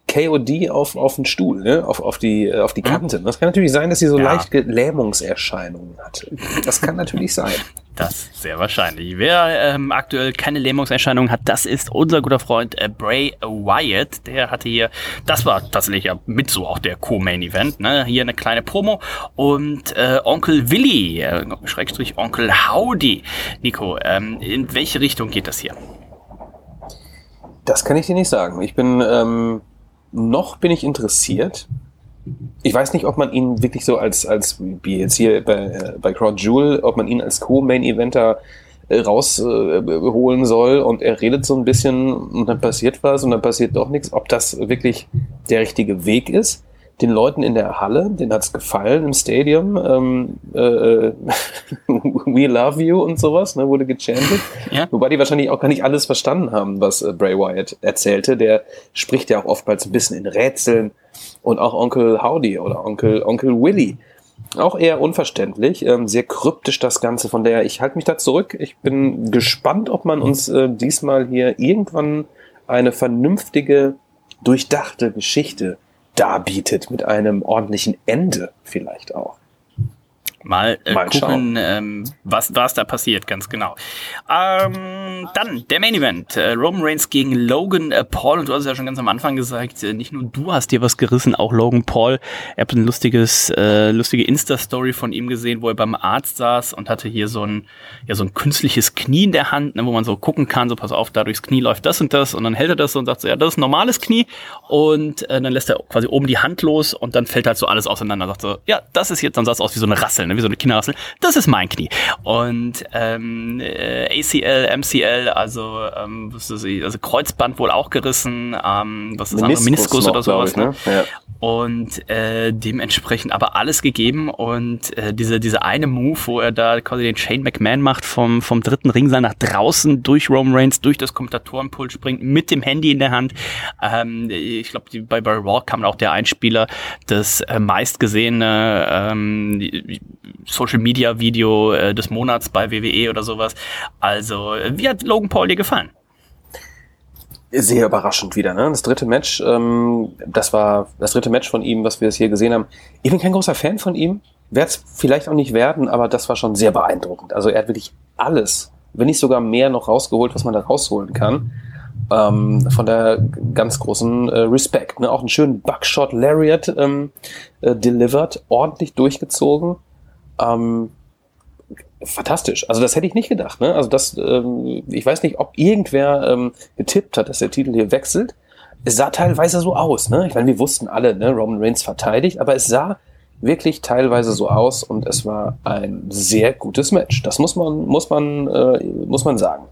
KOD auf, auf den Stuhl, ne? auf, auf, die, auf die Kante. Das kann natürlich sein, dass sie so ja. leichte Lähmungserscheinungen hatte. Das kann natürlich sein. Das sehr wahrscheinlich. Wer ähm, aktuell keine Lähmungserscheinungen hat, das ist unser guter Freund äh, Bray Wyatt. Der hatte hier, das war tatsächlich ja mit so auch der Co-Main-Event, ne? Hier eine kleine Promo und äh, Onkel Willy, äh, Schrägstrich Onkel Howdy. Nico, ähm, in welche Richtung geht das hier? Das kann ich dir nicht sagen. Ich bin ähm, noch bin ich interessiert. Ich weiß nicht, ob man ihn wirklich so als, als wie jetzt hier bei, äh, bei Crowd Jewel, ob man ihn als Co-Main-Eventer äh, rausholen äh, soll und er redet so ein bisschen und dann passiert was und dann passiert doch nichts, ob das wirklich der richtige Weg ist den Leuten in der Halle, denen hat's gefallen im Stadium, ähm, äh, [LAUGHS] We love you und sowas, ne, wurde gechantet. Ja. Wobei die wahrscheinlich auch gar nicht alles verstanden haben, was äh, Bray Wyatt erzählte. Der spricht ja auch oftmals ein bisschen in Rätseln und auch Onkel Howdy oder Onkel, Onkel Willy. Auch eher unverständlich, ähm, sehr kryptisch das Ganze. Von der ich halte mich da zurück. Ich bin gespannt, ob man uns äh, diesmal hier irgendwann eine vernünftige, durchdachte Geschichte darbietet mit einem ordentlichen Ende vielleicht auch. Mal, äh, Mal gucken, ähm, was, was da passiert, ganz genau. Ähm, dann der Main Event. Äh, Roman Reigns gegen Logan äh, Paul. Und du hast ja schon ganz am Anfang gesagt, äh, nicht nur du hast dir was gerissen, auch Logan Paul. Er hat ein lustiges, äh, lustige Insta-Story von ihm gesehen, wo er beim Arzt saß und hatte hier so ein, ja, so ein künstliches Knie in der Hand, ne, wo man so gucken kann, so pass auf, da durchs Knie läuft das und das. Und dann hält er das und sagt so, ja, das ist ein normales Knie. Und äh, dann lässt er quasi oben die Hand los und dann fällt halt so alles auseinander. Sagt so, ja, das ist jetzt, dann sah es aus wie so eine Rassel, ne, wie so eine Kinderrassel. Das ist mein Knie. Und ähm, äh, ACL, MCL, also, ähm, was ist das, also Kreuzband wohl auch gerissen, ähm, was ist das andere, Meniskus oder sowas. Ich, ne? ne? Ja. Und äh, dementsprechend aber alles gegeben und äh, diese, diese eine Move, wo er da quasi den Shane McMahon macht, vom, vom dritten Ringseil nach draußen durch Roman Reigns, durch das Kommentatorenpult springt, mit dem Handy in der Hand. Ähm, ich glaube, bei Barry Raw kam auch der Einspieler, das äh, meistgesehene ähm, Social Media Video äh, des Monats bei WWE oder sowas. Also, wie hat Logan Paul dir gefallen? sehr überraschend wieder. Ne? Das dritte Match, ähm, das war das dritte Match von ihm, was wir jetzt hier gesehen haben. Ich bin kein großer Fan von ihm, werde es vielleicht auch nicht werden, aber das war schon sehr beeindruckend. Also er hat wirklich alles, wenn nicht sogar mehr noch rausgeholt, was man da rausholen kann. Ähm, von der ganz großen äh, Respekt. Ne? Auch einen schönen Buckshot Lariat ähm, äh, delivered, ordentlich durchgezogen. Ähm, fantastisch. Also das hätte ich nicht gedacht. Ne? Also das, ähm, ich weiß nicht, ob irgendwer ähm, getippt hat, dass der Titel hier wechselt. Es sah teilweise so aus. Ne? Ich meine, wir wussten alle, ne? Roman Reigns verteidigt, aber es sah wirklich teilweise so aus und es war ein sehr gutes Match. Das muss man, muss man, äh, muss man sagen.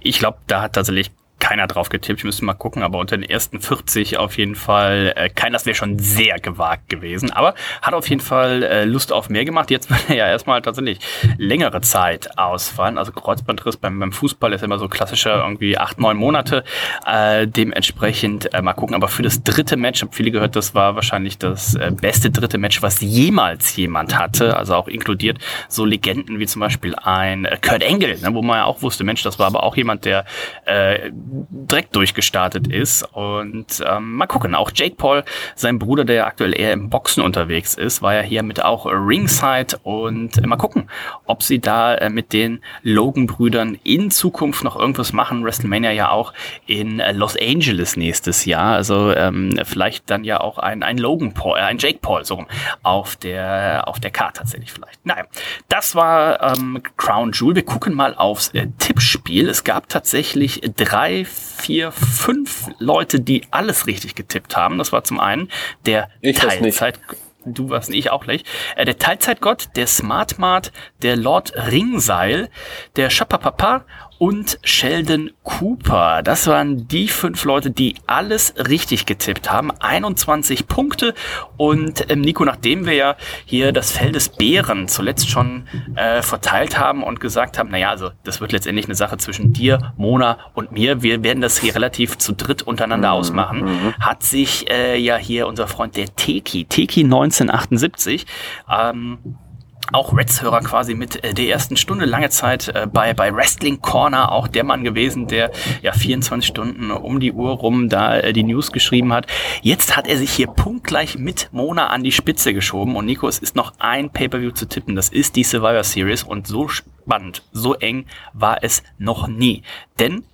Ich glaube, da hat tatsächlich keiner drauf getippt. Ich müsste mal gucken, aber unter den ersten 40 auf jeden Fall äh, kein, das wäre schon sehr gewagt gewesen. Aber hat auf jeden Fall äh, Lust auf mehr gemacht. Jetzt [LAUGHS] wird er ja erstmal tatsächlich längere Zeit ausfallen. Also Kreuzbandriss beim, beim Fußball ist immer so klassischer irgendwie acht, neun Monate. Äh, dementsprechend äh, mal gucken. Aber für das dritte Match, habe viele gehört, das war wahrscheinlich das äh, beste dritte Match, was jemals jemand hatte. Also auch inkludiert so Legenden wie zum Beispiel ein äh, Kurt Engel, ne, wo man ja auch wusste, Mensch, das war aber auch jemand, der äh, direkt durchgestartet ist. Und ähm, mal gucken, auch Jake Paul, sein Bruder, der aktuell eher im Boxen unterwegs ist, war ja hier mit auch Ringside und äh, mal gucken, ob sie da äh, mit den Logan-Brüdern in Zukunft noch irgendwas machen. WrestleMania ja auch in äh, Los Angeles nächstes Jahr. Also ähm, vielleicht dann ja auch ein, ein Logan Paul, äh, ein Jake Paul so auf der auf der Karte tatsächlich vielleicht. Nein, das war ähm, Crown Jewel. Wir gucken mal aufs äh, Tippspiel. Es gab tatsächlich drei vier, fünf Leute, die alles richtig getippt haben. Das war zum einen der Ich Teilzeit. Du warst nicht, auch nicht. Äh, der Teilzeitgott, der Smart Mart, der Lord Ringseil, der Schapapapa und Sheldon Cooper. Das waren die fünf Leute, die alles richtig getippt haben. 21 Punkte. Und ähm, Nico, nachdem wir ja hier das Fell des Bären zuletzt schon äh, verteilt haben und gesagt haben, naja, also das wird letztendlich eine Sache zwischen dir, Mona und mir. Wir werden das hier relativ zu dritt untereinander Mhm, ausmachen. Hat sich äh, ja hier unser Freund der Teki, Teki 1978, ähm, auch Reds-Hörer quasi mit äh, der ersten Stunde lange Zeit äh, bei, bei Wrestling Corner, auch der Mann gewesen, der ja 24 Stunden um die Uhr rum da äh, die News geschrieben hat. Jetzt hat er sich hier punktgleich mit Mona an die Spitze geschoben und Nico, es ist noch ein Pay-Per-View zu tippen, das ist die Survivor Series und so spannend, so eng war es noch nie. Denn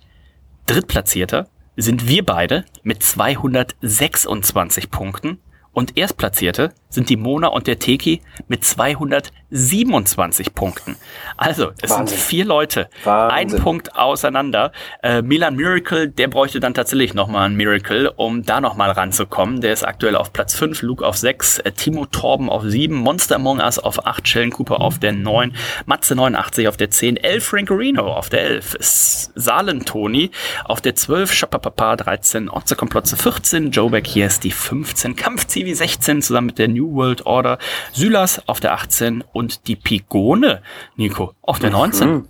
Drittplatzierter sind wir beide mit 226 Punkten und Erstplatzierte sind die Mona und der Teki mit 227 Punkten. Also, es Wahnsinn. sind vier Leute. Wahnsinn. Ein Punkt auseinander. Äh, Milan Miracle, der bräuchte dann tatsächlich nochmal ein Miracle, um da nochmal ranzukommen. Der ist aktuell auf Platz 5, Luke auf 6, äh, Timo Torben auf 7, Monster Among auf 8, Sheldon Cooper auf der 9, Matze 89 auf der 10, El Francorino auf der 11, Salentoni auf der 12, Schapapapa 13, Otze Komplotze 14, Joe Beck hier ist die 15, Kampfziel TV16 zusammen mit der New World Order, Sylas auf der 18 und die Pigone, Nico, auf der 19. Mhm.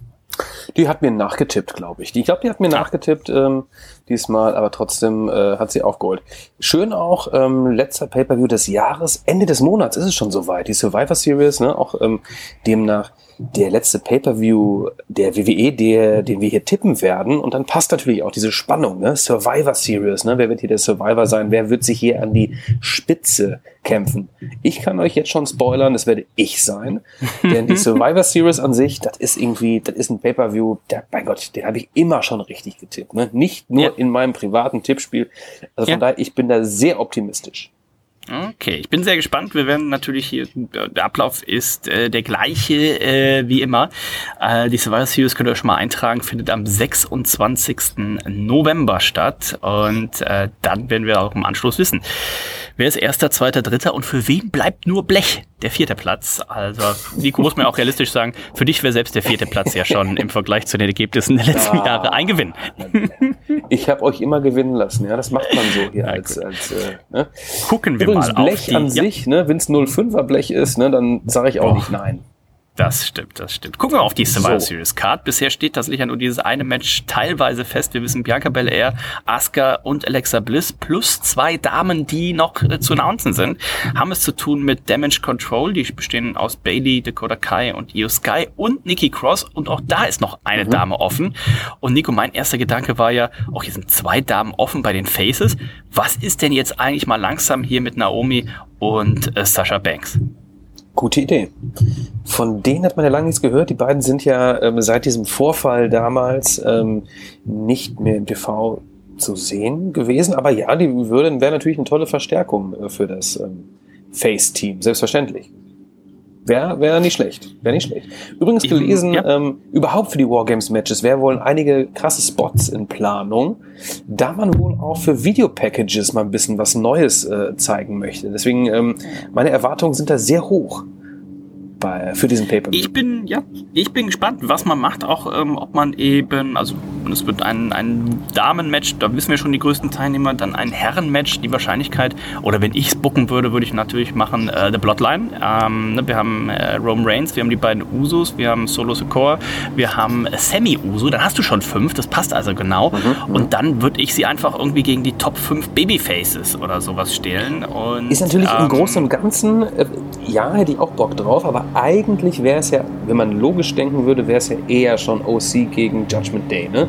Die hat mir nachgetippt, glaube ich. Ich glaube, die hat mir ja. nachgetippt. Ähm, diesmal, aber trotzdem äh, hat sie aufgeholt. Schön auch, ähm, letzter Pay-Per-View des Jahres, Ende des Monats ist es schon soweit. Die Survivor Series, ne, auch ähm, demnach der letzte Pay-Per-View der WWE, der, den wir hier tippen werden. Und dann passt natürlich auch diese Spannung, ne? Survivor Series, ne? Wer wird hier der Survivor sein? Wer wird sich hier an die Spitze kämpfen? Ich kann euch jetzt schon spoilern, das werde ich sein. [LAUGHS] Denn die Survivor Series an sich, das ist irgendwie, das ist ein Pay-Per-View, der, mein Gott, den habe ich immer schon richtig getippt. Ne? Nicht nur In meinem privaten Tippspiel. Also von Ja. daher, ich bin da sehr optimistisch. Okay, ich bin sehr gespannt. Wir werden natürlich hier, der Ablauf ist äh, der gleiche äh, wie immer. Äh, die Survivor Series könnt ihr euch schon mal eintragen, findet am 26. November statt. Und äh, dann werden wir auch im Anschluss wissen, wer ist erster, zweiter, dritter und für wen bleibt nur Blech, der vierte Platz. Also, Nico muss man auch realistisch sagen, für dich wäre selbst der vierte Platz ja schon im Vergleich zu den Ergebnissen der letzten Ah. Jahre ein Gewinn. Ich habe euch immer gewinnen lassen, ja. Das macht man so hier als, als äh, ne? Gucken wir Übrigens, mal Blech auf die, an ja. sich, ne, wenn es 05er Blech ist, ne, dann sage ich auch Boah. nicht nein. Das stimmt, das stimmt. Gucken wir auf die Survivor So. Series Card. Bisher steht tatsächlich ja nur dieses eine Match teilweise fest. Wir wissen Bianca Belair, Asuka und Alexa Bliss plus zwei Damen, die noch äh, zu announcen sind, haben es zu tun mit Damage Control. Die bestehen aus Bailey, Dakota Kai und Io Sky und Nikki Cross. Und auch da ist noch eine Dame offen. Und Nico, mein erster Gedanke war ja, auch hier sind zwei Damen offen bei den Faces. Was ist denn jetzt eigentlich mal langsam hier mit Naomi und äh, Sasha Banks? Gute Idee. Von denen hat man ja lange nichts gehört. Die beiden sind ja ähm, seit diesem Vorfall damals ähm, nicht mehr im TV zu sehen gewesen. Aber ja, die würden wäre natürlich eine tolle Verstärkung äh, für das ähm, Face-Team, selbstverständlich. Wäre wär nicht schlecht. Wäre nicht schlecht. Übrigens Ich- gelesen, ja. ähm, überhaupt für die Wargames-Matches wäre wohl einige krasse Spots in Planung, da man wohl auch für Videopackages mal ein bisschen was Neues äh, zeigen möchte. Deswegen, ähm, meine Erwartungen sind da sehr hoch bei, für diesen Paper. Ich bin, ja, ich bin gespannt, was man macht, auch ähm, ob man eben, also es wird ein, ein Damen-Match, da wissen wir schon die größten Teilnehmer, dann ein Herren-Match, die Wahrscheinlichkeit, oder wenn ich es booken würde, würde ich natürlich machen äh, The Bloodline. Ähm, ne, wir haben äh, Roman Reigns, wir haben die beiden Usos, wir haben Solo Secor, wir haben äh, Sammy Uso, dann hast du schon fünf, das passt also genau. Und dann würde ich sie einfach irgendwie gegen die Top 5 Babyfaces oder sowas stehlen. Und, Ist natürlich im ähm, Großen und Ganzen, äh, ja, hätte ich auch Bock drauf, aber eigentlich wäre es ja, wenn man logisch denken würde, wäre es ja eher schon OC gegen Judgment Day, ne?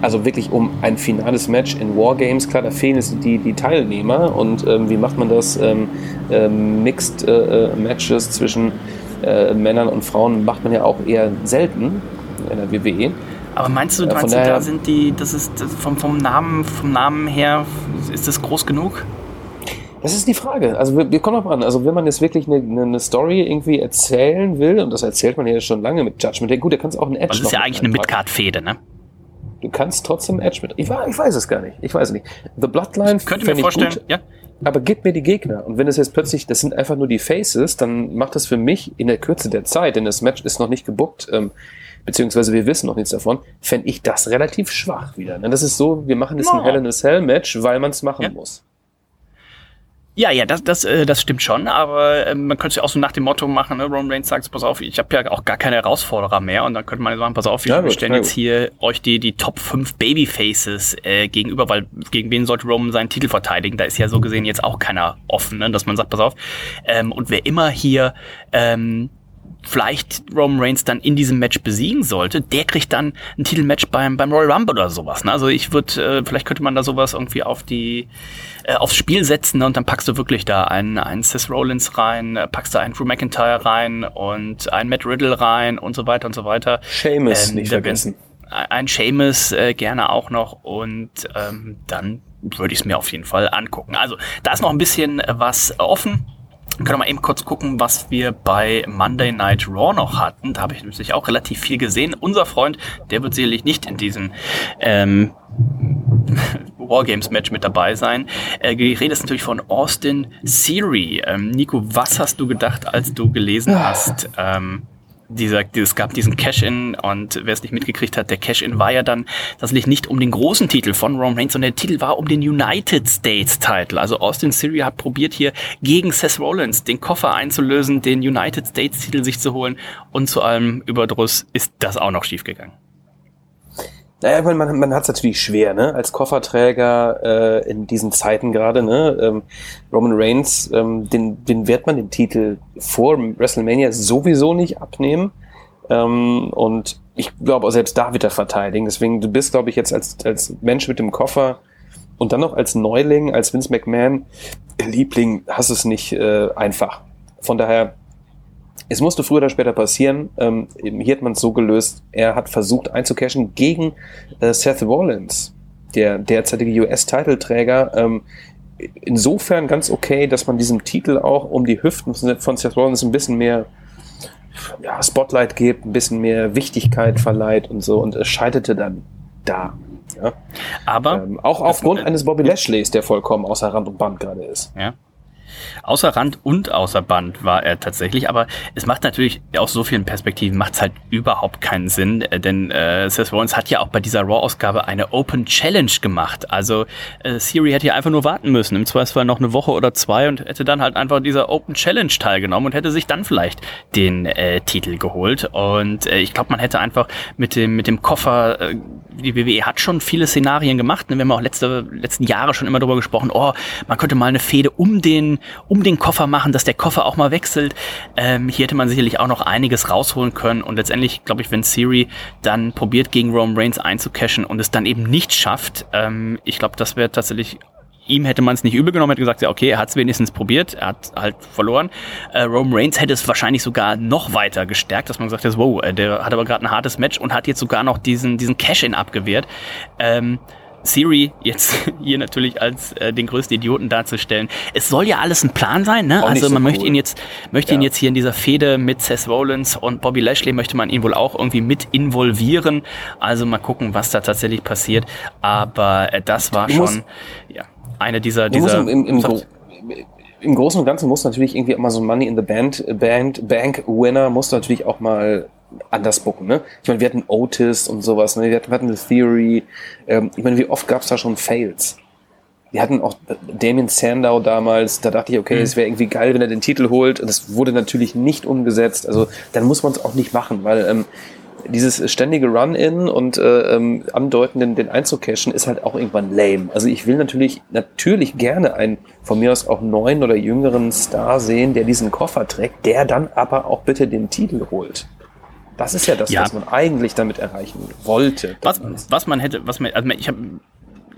Also wirklich um ein finales Match in Wargames, klar, da fehlen jetzt die, die Teilnehmer und ähm, wie macht man das? Ähm, ähm, Mixed äh, äh, Matches zwischen äh, Männern und Frauen macht man ja auch eher selten in der WWE. Aber meinst du, Ja, von meinst du da sind die, das ist vom, vom Namen, vom Namen her, ist das groß genug? Das ist die Frage. Also wir, wir kommen noch an. Also wenn man jetzt wirklich eine, eine- Story irgendwie erzählen will, und das erzählt man ja schon lange mit Judgment gut, da kannst du auch einen Edge das ist ja eigentlich eine. Midcard-Fede, ne? Du kannst trotzdem Edge mit. Ich, ich weiß es gar nicht. Ich weiß es nicht. The Bloodline Könnt ihr fänd mir ich vorstellen, gut, ja? aber gib mir die Gegner. Und wenn es jetzt plötzlich, das sind einfach nur die Faces, dann macht das für mich in der Kürze der Zeit, denn das Match ist noch nicht gebuckt, ähm, beziehungsweise wir wissen noch nichts davon, fände ich das relativ schwach wieder. Ne? Das ist so, wir machen jetzt ein Ja. Hell in a Cell Match, weil man es machen Ja. muss. Ja, ja, das, das, äh, das stimmt schon, aber ähm, man könnte es ja auch so nach dem Motto machen, ne? Roman Reigns sagt, pass auf, ich habe ja auch gar keine Herausforderer mehr und dann könnte man ja sagen, pass auf, wir Ja, stellen jetzt hier euch die, die Top 5 Babyfaces äh, gegenüber, weil gegen wen sollte Roman seinen Titel verteidigen? Da ist ja so gesehen jetzt auch keiner offen, ne? dass man sagt, pass auf, ähm, und wer immer hier ähm, vielleicht Roman Reigns dann in diesem Match besiegen sollte, der kriegt dann ein Titelmatch beim, beim Royal Rumble oder sowas. Ne? Also ich würde, äh, vielleicht könnte man da sowas irgendwie auf die, äh, aufs Spiel setzen ne? und dann packst du wirklich da einen, einen Seth Rollins rein, äh, packst da einen Drew McIntyre rein und einen Matt Riddle rein und so weiter und so weiter. Seamus Ähm, nicht vergessen. Ein Seamus äh, gerne auch noch und ähm, dann würde ich es mir auf jeden Fall angucken. Also da ist noch ein bisschen was offen. Wir können wir mal eben kurz gucken, was wir bei Monday Night Raw noch hatten. Da habe ich natürlich auch relativ viel gesehen. Unser Freund, der wird sicherlich nicht in diesem ähm, [LAUGHS] Wargames-Match mit dabei sein. Äh, die Rede ist natürlich von Austin Theory. Ähm, Nico, was hast du gedacht, als du gelesen hast? Ähm, dieser, es gab diesen Cash-In und wer es nicht mitgekriegt hat, der Cash-In war ja dann tatsächlich nicht um den großen Titel von Roman Reigns, sondern der Titel war um den United States Title. Also Austin Theory hat probiert hier gegen Seth Rollins den Koffer einzulösen, den United States Titel sich zu holen und zu allem Überdruss ist das auch noch schiefgegangen. Naja, ich man, man hat es natürlich schwer, ne? Als Kofferträger äh, in diesen Zeiten gerade, ne? Ähm, Roman Reigns, ähm, den, den wird man den Titel vor WrestleMania sowieso nicht abnehmen. Ähm, und ich glaube, auch selbst da wird er verteidigen. Deswegen, du bist, glaube ich, jetzt als, als Mensch mit dem Koffer und dann noch als Neuling, als Vince McMahon Liebling, hast es nicht äh, einfach. Von daher, es musste früher oder später passieren. Ähm, hier hat man es so gelöst. Er hat versucht einzucashen gegen äh, Seth Rollins, der derzeitige US-Titelträger. Ähm, insofern ganz okay, dass man diesem Titel auch um die Hüften von Seth Rollins ein bisschen mehr ja, Spotlight gibt, ein bisschen mehr Wichtigkeit verleiht und so. Und es scheiterte dann da. Ja? Aber Ähm, auch aufgrund eines Bobby Lashley's, der vollkommen außer Rand und Band gerade ist. Ja. Außer Rand und außer Band war er tatsächlich, aber es macht natürlich aus so vielen Perspektiven macht es halt überhaupt keinen Sinn, äh, denn äh, Seth Rollins hat ja auch bei dieser Raw-Ausgabe eine Open Challenge gemacht. Also äh, Siri hätte ja einfach nur warten müssen, im Zweifelsfall noch eine Woche oder zwei und hätte dann halt einfach dieser Open Challenge teilgenommen und hätte sich dann vielleicht den äh, Titel geholt. Und äh, ich glaube, man hätte einfach mit dem mit dem Koffer äh, die WWE hat schon viele Szenarien gemacht. Ne? Wir haben auch letzte, letzten Jahre schon immer darüber gesprochen, oh, man könnte mal eine Fehde um den, um den Koffer machen, dass der Koffer auch mal wechselt. Ähm, hier hätte man sicherlich auch noch einiges rausholen können. Und letztendlich, glaube ich, wenn Siri dann probiert, gegen Roman Reigns einzucashen und es dann eben nicht schafft, ähm, ich glaube, das wäre tatsächlich ihm hätte man es nicht übel genommen, hätte gesagt, ja, okay, er hat es wenigstens probiert, er hat halt verloren. Äh, Roman Reigns hätte es wahrscheinlich sogar noch weiter gestärkt, dass man gesagt hat, wow, äh, der hat aber gerade ein hartes Match und hat jetzt sogar noch diesen, diesen Cash-In abgewehrt. Ähm, Siri jetzt [LAUGHS] hier natürlich als äh, den größten Idioten darzustellen. Es soll ja alles ein Plan sein, ne? Also so man cool. möchte ihn jetzt möchte ja. ihn jetzt hier in dieser Fehde mit Seth Rollins und Bobby Lashley möchte man ihn wohl auch irgendwie mit involvieren. Also mal gucken, was da tatsächlich passiert. Aber äh, das war du schon ja eine dieser, dieser im, im, im, im, Großen und Ganzen muss natürlich irgendwie immer so ein Money in the Band, Band Bank Winner muss natürlich auch mal anders bucken, ne? Ich meine, wir hatten Otis und sowas, ne? Wir hatten, wir hatten The Theory. Ähm, ich meine, wie oft gab es da schon Fails? Wir hatten auch Damien Sandow damals, da dachte ich, okay, mhm. es wäre irgendwie geil, wenn er den Titel holt. Das wurde natürlich nicht umgesetzt. Also dann muss man es auch nicht machen, weil ähm, dieses ständige Run-In und äh, ähm, Andeuten, den, den einzucachen, ist halt auch irgendwann lame. Also ich will natürlich, natürlich gerne einen von mir aus auch neuen oder jüngeren Star sehen, der diesen Koffer trägt, der dann aber auch bitte den Titel holt. Das ist ja das, ja. was man eigentlich damit erreichen wollte. Was, was man hätte, was man, also ich habe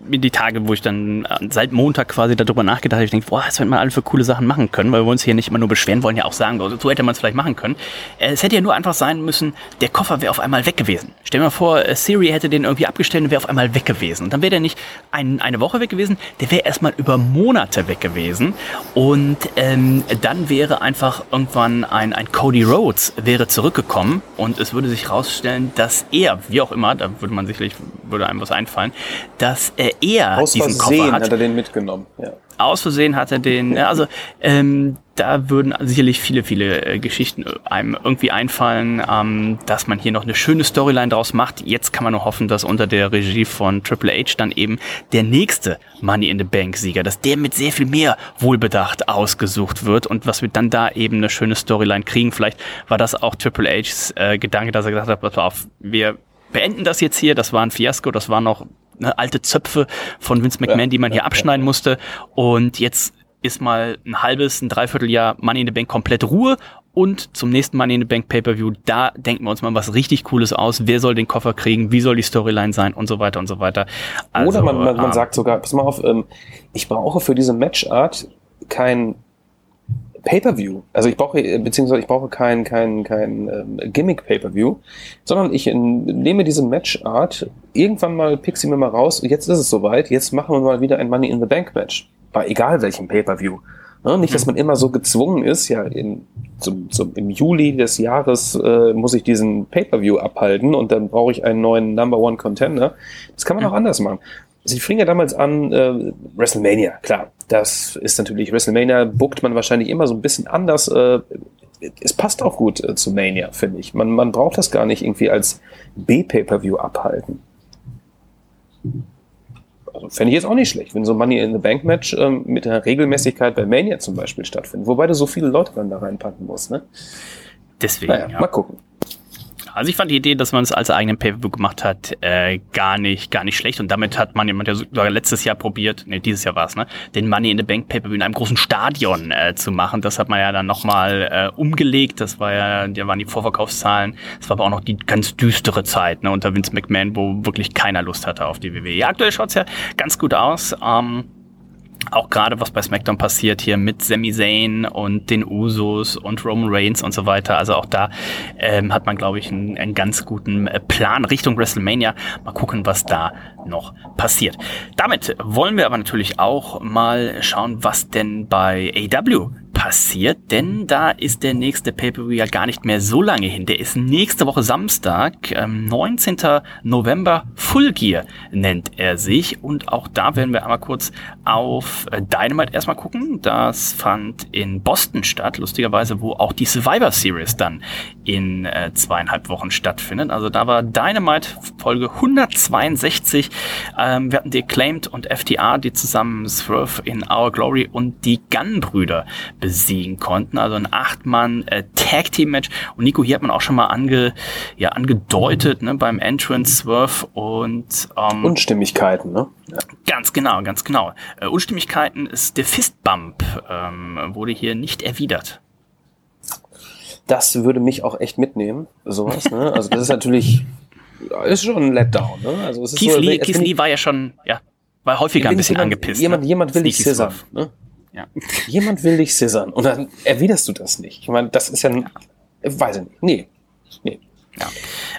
die Tage, wo ich dann äh, seit Montag quasi darüber nachgedacht habe, ich denke, boah, was hätte man alle für coole Sachen machen können, weil wir uns hier nicht immer nur beschweren wollen, ja auch sagen, so hätte man es vielleicht machen können. Äh, es hätte ja nur einfach sein müssen, der Koffer wäre auf einmal weg gewesen. Stell dir mal vor, äh, Siri hätte den irgendwie abgestellt und wäre auf einmal weg gewesen. Und dann wäre der nicht ein, eine Woche weg gewesen, der wäre erstmal über Monate weg gewesen. Und ähm, dann wäre einfach irgendwann ein, ein Cody Rhodes wäre zurückgekommen und es würde sich herausstellen, dass er, wie auch immer, da würde man sicherlich, würde einem was einfallen, dass er er Aus diesen Versehen Koffer hat. hat er den mitgenommen. Ja. Aus Versehen hat er den, ja, also ähm, da würden sicherlich viele, viele äh, Geschichten äh, einem irgendwie einfallen, ähm, dass man hier noch eine schöne Storyline draus macht. Jetzt kann man nur hoffen, dass unter der Regie von Triple H dann eben der nächste Money in the Bank Sieger, dass der mit sehr viel mehr Wohlbedacht ausgesucht wird und was wir dann da eben eine schöne Storyline kriegen. Vielleicht war das auch Triple H's äh, Gedanke, dass er gesagt hat, pass auf, wir beenden das jetzt hier, das war ein Fiasko, das war noch ne, alte Zöpfe von Vince McMahon, ja, die man hier ja, abschneiden ja. musste. Und jetzt ist mal ein halbes, ein Dreivierteljahr Money in the Bank komplett Ruhe und zum nächsten Money in the Bank Pay-Per-View, da denken wir uns mal was richtig Cooles aus. Wer soll den Koffer kriegen? Wie soll die Storyline sein? Und so weiter und so weiter. Also, Oder man, man, man ähm, sagt sogar, pass mal auf, ähm, ich brauche für diese Matchart kein Pay-per-View. Also ich brauche, beziehungsweise ich brauche kein, kein, kein ähm, Gimmick-Pay-per-View, sondern ich in, nehme diese Matchart, irgendwann mal pick sie mir mal raus, jetzt ist es soweit, jetzt machen wir mal wieder ein Money in the Bank Match. Bei egal welchem Pay-per-View. Ne? Nicht, dass mhm. man immer so gezwungen ist, ja, in, zum, zum, im Juli des Jahres äh, muss ich diesen Pay-per-View abhalten und dann brauche ich einen neuen Number One Contender. Das kann man auch anders machen. Sie fing ja damals an, äh, WrestleMania, klar. Das ist natürlich, WrestleMania bookt man wahrscheinlich immer so ein bisschen anders. Äh, es passt auch gut äh, zu Mania, finde ich. Man, man braucht das gar nicht irgendwie als B-Pay-Per-View abhalten. Also fände ich jetzt auch nicht schlecht, wenn so Money in the Bank Match ähm, mit einer Regelmäßigkeit bei Mania zum Beispiel stattfindet. Wobei du so viele Leute dann da reinpacken musst, ne? Deswegen, naja, ja. Mal gucken. Also ich fand die Idee, dass man es als eigenen Paperbook gemacht hat, äh, gar nicht, gar nicht schlecht. Und damit hat man jemand ja sogar letztes Jahr probiert, nee, dieses Jahr war es, ne, den Money in the Bank Paperbook in einem großen Stadion äh, zu machen. Das hat man ja dann nochmal äh, umgelegt. Das war ja, da waren die Vorverkaufszahlen. Das war aber auch noch die ganz düstere Zeit, ne, unter Vince McMahon, wo wirklich keiner Lust hatte auf die WWE. Ja, aktuell schaut's ja ganz gut aus. Ähm, auch gerade was bei SmackDown passiert hier mit Sami Zayn und den Usos und Roman Reigns und so weiter. Also auch da ähm, hat man, glaube ich, einen, einen, ganz guten äh, Plan Richtung WrestleMania. Mal gucken, was da noch passiert. Damit wollen wir aber natürlich auch mal schauen, was denn bei AW passiert, denn da ist der nächste Pay-Per-View ja gar nicht mehr so lange hin. Der ist nächste Woche Samstag, ähm, 19. November, Full Gear nennt er sich. Und auch da werden wir einmal kurz auf äh, Dynamite erstmal gucken. Das fand in Boston statt, lustigerweise, wo auch die Survivor Series dann in äh, zweieinhalb Wochen stattfindet. Also da war Dynamite Folge 162. Ähm, wir hatten die Acclaimed und FTA, die zusammen Swerve in Our Glory und die Gunn-Brüder besiegen konnten. Also ein Acht-Mann äh. Und Nico, hier hat man auch schon mal ange, ja, angedeutet ne, beim Entrance Swerve und ähm, Unstimmigkeiten, ne? Ja. Ganz genau, ganz genau. Äh, Unstimmigkeiten ist der Fistbump, ähm, wurde hier nicht erwidert das würde mich auch echt mitnehmen, sowas. Ne? Also das ist natürlich, ist schon ein Letdown. Ne? Also es ist Keith so, Lee, Keith Lee war ja schon, ja, war häufiger ein bisschen jemand, angepisst. Jemand, ne? jemand will dich scissern. Ne? Ja. Jemand will dich scissern und dann erwiderst du das nicht. Ich meine, das ist ja, ein, weiß ich nicht. Nee, nee. Ja.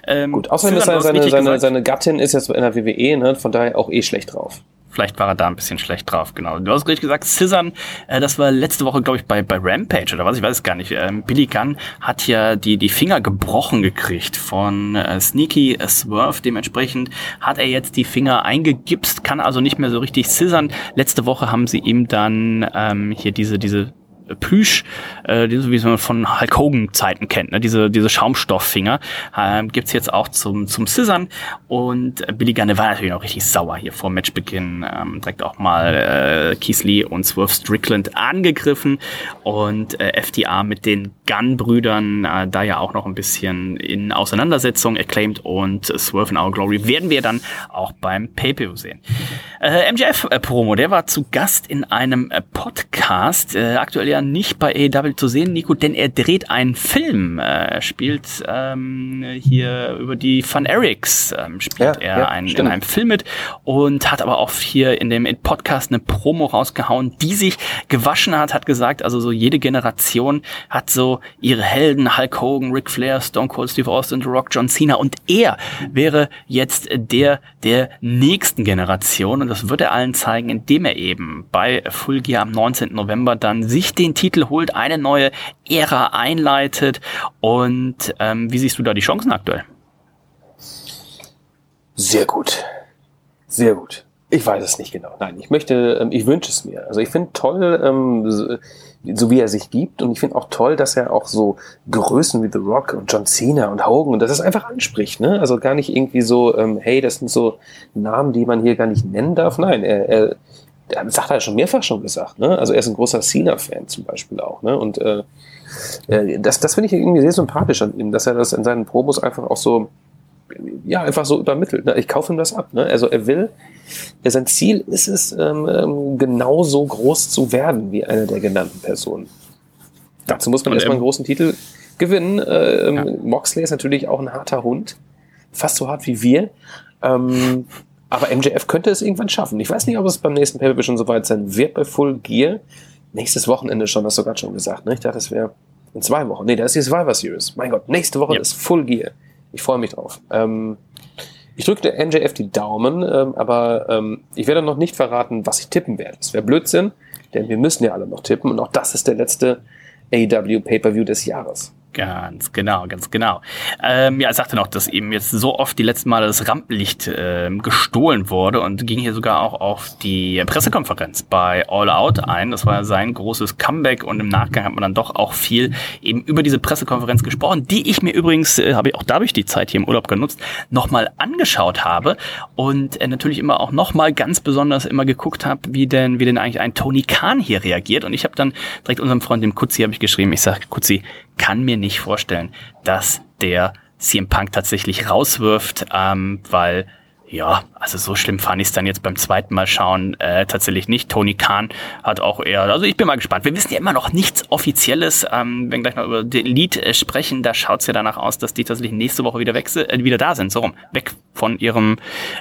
Ähm, Gut, außerdem ist seine, seine, seine, seine Gattin ist jetzt in der WWE, ne? von daher auch eh schlecht drauf. Vielleicht war er da ein bisschen schlecht drauf, genau. Du hast richtig gesagt, Scissern, äh, das war letzte Woche, glaube ich, bei, bei Rampage oder was, ich weiß es gar nicht. Ähm, Billy Gunn hat ja die, die Finger gebrochen gekriegt von äh, Sneaky Swerve. Dementsprechend hat er jetzt die Finger eingegipst, kann also nicht mehr so richtig scissern. Letzte Woche haben sie ihm dann ähm, hier diese, diese Plüsch, äh, wie man von Hulk Hogan Zeiten kennt, ne? diese, diese Schaumstofffinger, äh, gibt's jetzt auch zum, zum Scissern und Billy Gunn war natürlich noch richtig sauer hier vor Matchbeginn, ähm, direkt auch mal äh, Keith Lee und Swerve Strickland angegriffen und äh, FTA mit den Gunn-Brüdern, äh, da ja auch noch ein bisschen in Auseinandersetzung acclaimed und Swerve in Our Glory werden wir dann auch beim Pay-Per-View sehen. Äh, MJF-Promo, der war zu Gast in einem äh, Podcast, äh, aktuell ja nicht bei AEW zu sehen, Nico, denn er dreht einen Film. Er äh, spielt ähm, hier über die Fun Erics, ähm, spielt ja, er ja, einen, in einem Film mit und hat aber auch hier in dem Podcast eine Promo rausgehauen, die sich gewaschen hat, hat gesagt, also so jede Generation hat so ihre Helden, Hulk Hogan, Ric Flair, Stone Cold Steve Austin, The Rock, John Cena und er wäre jetzt der der nächsten Generation und das wird er allen zeigen, indem er eben bei Full Gear am 19. November dann sich den Titel holt, eine neue Ära einleitet. Und ähm, wie siehst du da die Chancen aktuell? Sehr gut. Sehr gut. Ich weiß es nicht genau. Nein, ich möchte, ähm, ich wünsche es mir. Also ich finde toll, ähm, so, wie er sich gibt. Und ich finde auch toll, dass er auch so Größen wie The Rock und John Cena und Hogan und das ist einfach anspricht. Ne? Also gar nicht irgendwie so, ähm, hey, das sind so Namen, die man hier gar nicht nennen darf. Nein, er, er, hat er schon mehrfach schon gesagt, ne? Also er ist ein großer Cena-Fan zum Beispiel auch, ne? Und äh, äh, das, das finde ich irgendwie sehr sympathisch an ihm, dass er das in seinen Promos einfach auch so, ja, einfach so übermittelt. Ne? Ich kaufe ihm das ab. Ne? Also er will, sein Ziel ist es, ähm, ähm, genauso groß zu werden wie eine der genannten Personen. Dazu muss man erstmal einen großen Titel gewinnen. Ähm, ja. Moxley ist natürlich auch ein harter Hund, fast so hart wie wir. Ähm, aber MJF könnte es irgendwann schaffen. Ich weiß nicht, ob es beim nächsten Paper schon soweit sein wird bei Full Gear. Nächstes Wochenende schon, hast du gerade schon gesagt. Ne? Ich dachte, es wäre in zwei Wochen. Nee, da ist die Survivor Series. Mein Gott, nächste Woche ja. ist Full Gear. Ich freue mich drauf. Ähm, ich drücke der MJF die Daumen, ähm, aber ähm, ich werde noch nicht verraten, was ich tippen werde. Das wäre Blödsinn, denn wir müssen ja alle noch tippen und auch das ist der letzte AEW Pay-Per-View des Jahres. Ganz genau, ganz genau. Ähm, ja, er sagte noch, dass eben jetzt so oft die letzten Male das Rampenlicht äh, gestohlen wurde und ging hier sogar auch auf die Pressekonferenz bei All Out ein. Das war sein großes Comeback und im Nachgang hat man dann doch auch viel eben über diese Pressekonferenz gesprochen, die ich mir übrigens, äh, habe ich auch dadurch die Zeit hier im Urlaub genutzt, nochmal angeschaut habe und äh, natürlich immer auch nochmal ganz besonders immer geguckt habe, wie denn, wie denn eigentlich ein Tony Khan hier reagiert. Und ich habe dann direkt unserem Freund, dem Kutzi, habe ich geschrieben, ich sage, Kutzi, kann mir nicht vorstellen, dass der CM Punk tatsächlich rauswirft, ähm, weil ja, also so schlimm fand ich es dann jetzt beim zweiten Mal schauen äh, tatsächlich nicht. Tony Khan hat auch eher, also ich bin mal gespannt. Wir wissen ja immer noch nichts Offizielles. Ähm, wenn gleich noch über den Lied äh, sprechen, da schaut es ja danach aus, dass die tatsächlich nächste Woche wieder wechsel, äh, wieder da sind, so rum, weg von ihrem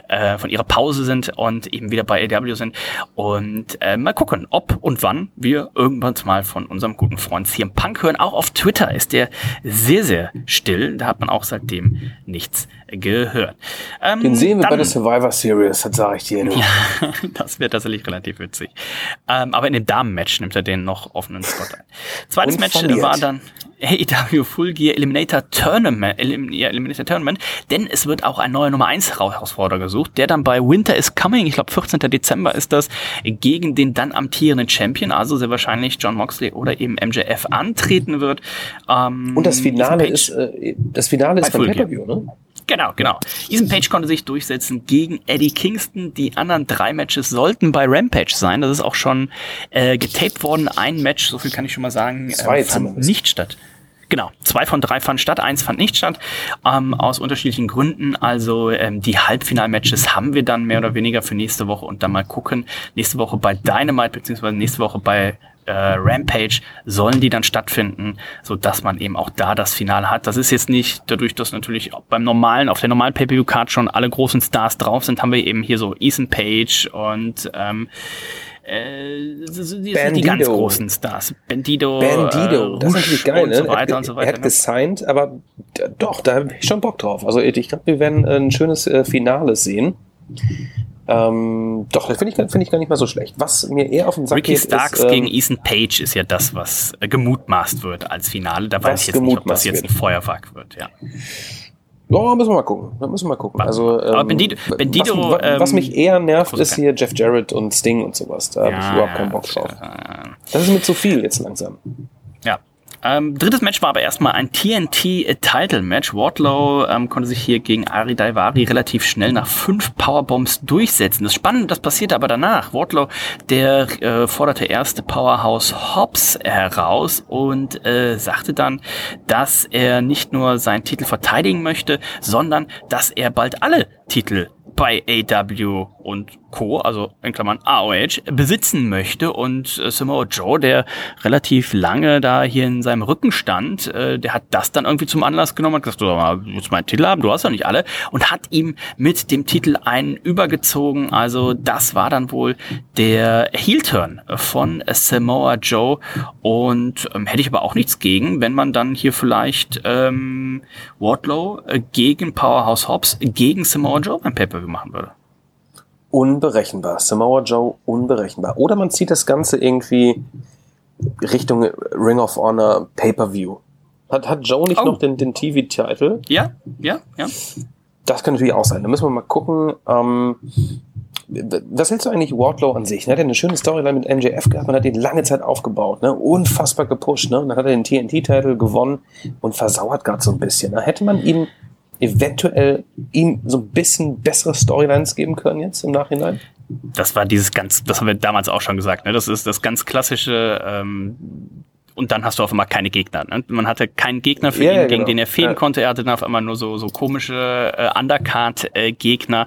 äh, von ihrer Pause sind und eben wieder bei AW sind und äh, mal gucken, ob und wann wir irgendwann mal von unserem guten Freund CM Punk hören. Auch auf Twitter ist der sehr sehr still. Da hat man auch seitdem nichts gehört. Ähm, Den sehen wir dann, bei der Survivor Series, das sage ich dir. Ja, [LAUGHS] das wird tatsächlich relativ witzig. Ähm, aber in dem Damen-Match nimmt er den noch offenen Spot ein. Zweites Match war dann AEW Full Gear Eliminator Tournament, Eliminator Tournament, denn es wird auch ein neuer Nummer 1 Herausforderer gesucht, der dann bei Winter is Coming, ich glaube 14. Dezember ist das, gegen den dann amtierenden Champion, also sehr wahrscheinlich John Moxley oder eben MJF antreten wird. Ähm, Und das Finale ist, äh, das Finale ist beim Pay-Per-View, ne? Genau, genau. Ethan Page konnte sich durchsetzen gegen Eddie Kingston. Die anderen drei Matches sollten bei Rampage sein. Das ist auch schon äh, getaped worden. Ein Match, so viel kann ich schon mal sagen, Zwei äh, fand nicht statt. Genau, zwei von drei fanden statt, eins fand nicht statt, ähm, aus unterschiedlichen Gründen. Also ähm, die Halbfinalmatches haben wir dann mehr oder weniger für nächste Woche und dann mal gucken. Nächste Woche bei Dynamite beziehungsweise nächste Woche bei äh, Rampage sollen die dann stattfinden, so dass man eben auch da das Finale hat. Das ist jetzt nicht dadurch, dass natürlich beim normalen, auf der normalen Pay-Per-View-Card schon alle großen Stars drauf sind, haben wir eben hier so Ethan Page und ähm, äh, die, ganz großen Stars. Bandido. Bandido, äh, das ist natürlich geil, und so weiter ne? und so weiter. Er hat ne? gesigned, aber doch, da habe ich schon Bock drauf. Also ich glaube, wir werden ein schönes äh, Finale sehen. Ähm, doch, das finde ich, find ich gar nicht mal so schlecht. Was mir eher auf den Sack Ricky geht, Starks ist, ähm, gegen Ethan Page ist ja das, was äh, gemutmaßt wird als Finale. Da weiß ich jetzt nicht, ob das jetzt ein Feuerwerk wird. Ja. Ja, müssen wir mal gucken. Müssen wir mal gucken. Also, ähm, Aber Bendido, Bendido was, was, was ähm, mich eher nervt, ist hier Jeff Jarrett und Sting und sowas. Da Ja, habe ich überhaupt keinen Bock drauf. äh, Das ist mir zu viel jetzt langsam. Ähm, drittes Match war aber erstmal ein TNT-Title-Match. Wardlow ähm, konnte sich hier gegen Ari Daivari relativ schnell nach fünf Powerbombs durchsetzen. Das Spannende, das passierte aber danach. Wardlow, der äh, forderte erste Powerhouse Hobbs heraus und äh, sagte dann, dass er nicht nur seinen Titel verteidigen möchte, sondern dass er bald alle Titel bei AW und Co., also in Klammern AOH, besitzen möchte. Und äh, Samoa Joe, der relativ lange da hier in seinem Rücken stand, äh, der hat das dann irgendwie zum Anlass genommen und gesagt, du mal, willst meinen Titel haben? Du hast ja nicht alle. Und hat ihm mit dem Titel einen übergezogen. Also das war dann wohl der Heel-Turn von Samoa Joe. Und ähm, hätte ich aber auch nichts gegen, wenn man dann hier vielleicht ähm, Wardlow äh, gegen Powerhouse Hobbs gegen Samoa Joe beim Pay-Per-View machen würde. Unberechenbar. Samoa Joe unberechenbar. Oder man zieht das Ganze irgendwie Richtung Ring of Honor Pay-Per-View. Hat, hat Joe nicht Oh. noch den, den TV-Titel? Ja, ja, ja. Das kann natürlich auch sein. Da müssen wir mal gucken. Ähm, was hältst du eigentlich Wardlow an sich? Er hat ja eine schöne Storyline mit MJF gehabt. Man hat ihn lange Zeit aufgebaut, ne? unfassbar gepusht. Ne? Und dann hat er den TNT-Titel gewonnen und versauert gerade so ein bisschen. Ne? Hätte man ihm eventuell ihm so ein bisschen bessere Storylines geben können jetzt im Nachhinein? Das war dieses ganz, das haben wir damals auch schon gesagt, ne? Das ist das ganz klassische, ähm, und dann hast du auf einmal keine Gegner. Ne? Man hatte keinen Gegner für Ja, ihn, ja, gegen genau. den er fehlen Ja. konnte. Er hatte dann auf einmal nur so, so komische äh, Undercard-Gegner.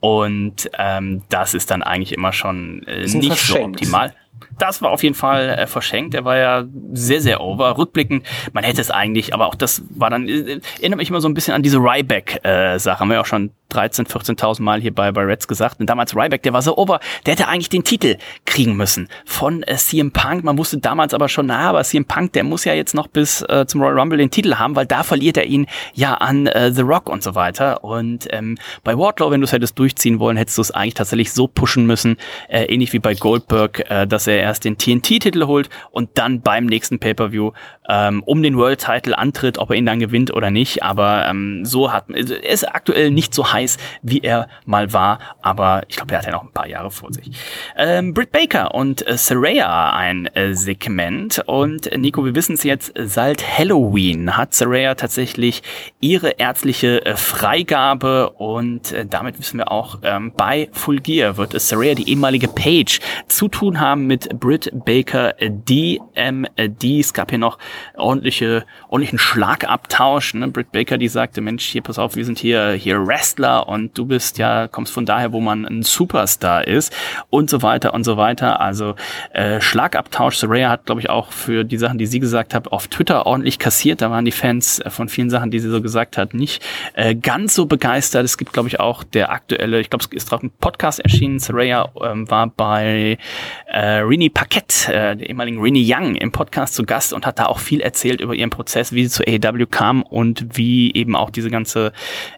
und ähm, das ist dann eigentlich immer schon äh, nicht so optimal. Das war auf jeden Fall äh, verschenkt. Er war ja sehr, sehr over. Rückblickend, man hätte es eigentlich, aber auch das war dann, äh, erinnert mich immer so ein bisschen an diese Ryback-Sache. haben wir ja auch schon 13, 14.000 Mal hier bei, bei Reds gesagt. Und damals Ryback, der war so over, der hätte eigentlich den Titel kriegen müssen von äh, CM Punk. Man wusste damals aber schon, na, aber CM Punk, der muss ja jetzt noch bis äh, zum Royal Rumble den Titel haben, weil da verliert er ihn ja an äh, The Rock und so weiter. Und ähm, bei Wardlow, wenn du es hättest durchziehen wollen, hättest du es eigentlich tatsächlich so pushen müssen, äh, ähnlich wie bei Goldberg, äh, dass er erst den TNT-Titel holt und dann beim nächsten Pay-Per-View ähm, um den World-Title antritt, ob er ihn dann gewinnt oder nicht. Aber ähm, so hat also ist aktuell nicht so heiß, wie er mal war, aber ich glaube, er hat ja noch ein paar Jahre vor sich. Ähm, Britt Baker und äh, Saraya ein äh, Segment und äh, Nico, wir wissen es jetzt, seit Halloween hat Saraya tatsächlich ihre ärztliche äh, Freigabe und äh, damit wissen wir auch, ähm, bei Full Gear wird es Saraya, die ehemalige Page, zu tun haben mit Britt Baker äh, DMD. Es gab hier noch ordentliche, ordentlichen Schlagabtausch. Ne? Britt Baker, die sagte, Mensch, hier, pass auf, wir sind hier, hier Wrestler Superstar und du bist ja, kommst von daher, wo man ein Superstar ist und so weiter und so weiter. Also äh, Schlagabtausch. Soraya hat, glaube ich, auch für die Sachen, die sie gesagt hat, auf Twitter ordentlich kassiert. Da waren die Fans äh, von vielen Sachen, die sie so gesagt hat, nicht äh, ganz so begeistert. Es gibt, glaube ich, auch der aktuelle, ich glaube, es ist drauf ein Podcast erschienen. Soraya ähm, war bei äh, Rini Paquette, äh, der ehemaligen Rini Young, im Podcast zu Gast und hat da auch viel erzählt über ihren Prozess, wie sie zu AEW kam und wie eben auch diese ganze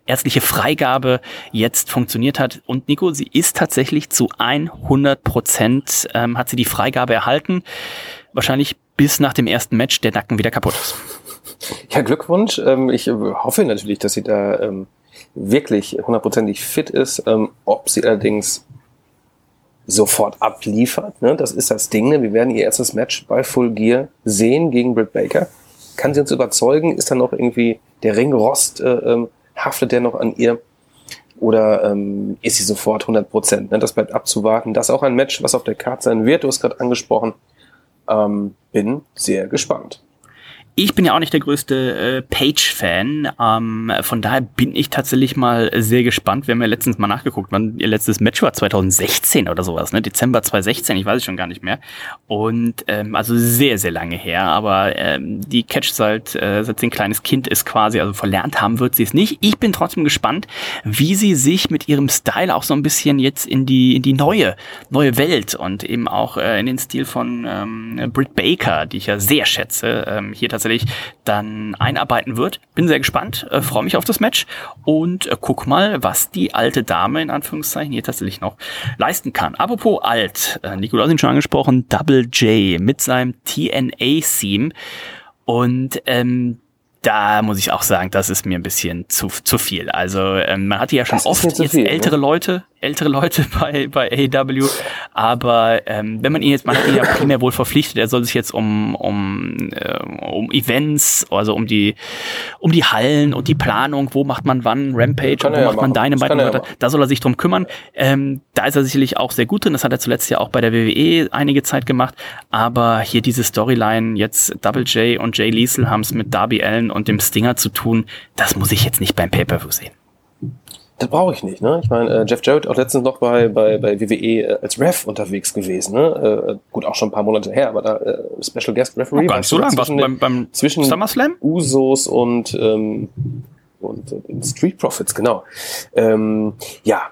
ärztliche Freigabe jetzt funktioniert hat. Und Nico, sie ist tatsächlich zu 100 Prozent, ähm, hat sie die Freigabe erhalten. Wahrscheinlich bis nach dem ersten Match der Nacken wieder kaputt ist. [LAUGHS] Ja, Glückwunsch. Ähm, ich hoffe natürlich, dass sie da ähm, wirklich hundertprozentig fit ist. Ähm, ob sie allerdings sofort abliefert, ne? das ist das Ding. Ne? Wir werden ihr erstes Match bei Full Gear sehen gegen Britt Baker. Kann sie uns überzeugen? Ist da noch irgendwie der Ringrost, äh, ähm, haftet der noch an ihr? Oder ähm, ist sie sofort 100 Prozent? Ne? Das bleibt abzuwarten. Das ist auch ein Match, was auf der Karte sein wird. Du hast gerade angesprochen. Ähm, bin sehr gespannt. Ich bin ja auch nicht der größte äh, Page-Fan. Ähm, von daher bin ich tatsächlich mal sehr gespannt. Wir haben ja letztens mal nachgeguckt, wann ihr letztes Match war, 2016 oder sowas, ne? Dezember 2016, ich weiß es schon gar nicht mehr. Und ähm, also sehr, sehr lange her. Aber ähm, die Catch seit, äh, seit sie ein kleines Kind ist quasi, also verlernt haben wird sie es nicht. Ich bin trotzdem gespannt, wie sie sich mit ihrem Style auch so ein bisschen jetzt in die, in die neue, neue Welt und eben auch äh, in den Stil von ähm, Britt Baker, die ich ja sehr schätze, ähm, hier tatsächlich tatsächlich dann einarbeiten wird. Bin sehr gespannt, äh, freue mich auf das Match und äh, guck mal, was die alte Dame in Anführungszeichen hier tatsächlich noch leisten kann. Apropos alt, äh, Nico, du hast ihn schon angesprochen, Double J mit seinem TNA-Theme und ähm, da muss ich auch sagen, das ist mir ein bisschen zu, zu viel. Also ähm, man hatte ja schon oft jetzt viel, ältere ne? Leute, ältere Leute [LAUGHS] bei, bei AEW, aber ähm, wenn man ihn jetzt, man hat ihn ja primär wohl verpflichtet, er soll sich jetzt um, um, äh, um Events, also um die, um die Hallen und die Planung, wo macht man wann Rampage und wo ja macht man Dynamite und weiter, da soll er sich drum kümmern. Ähm, da ist er sicherlich auch sehr gut drin, das hat er zuletzt ja auch bei der WWE einige Zeit gemacht, aber hier diese Storyline, jetzt Double J und Jay Liesel haben es mit Darby Allen und dem Stinger zu tun, das muss ich jetzt nicht beim Pay-Per-View sehen. Das brauche ich nicht, ne? Ich meine, äh, Jeff Jarrett auch letztens noch bei, bei, bei WWE äh, als Ref unterwegs gewesen, ne? Äh, gut, auch schon ein paar Monate her, aber da äh, Special Guest Referee. Oh, gar nicht so lange, was beim, beim zwischen SummerSlam? Usos und, ähm, und äh, Street Profits, genau. Ähm, ja,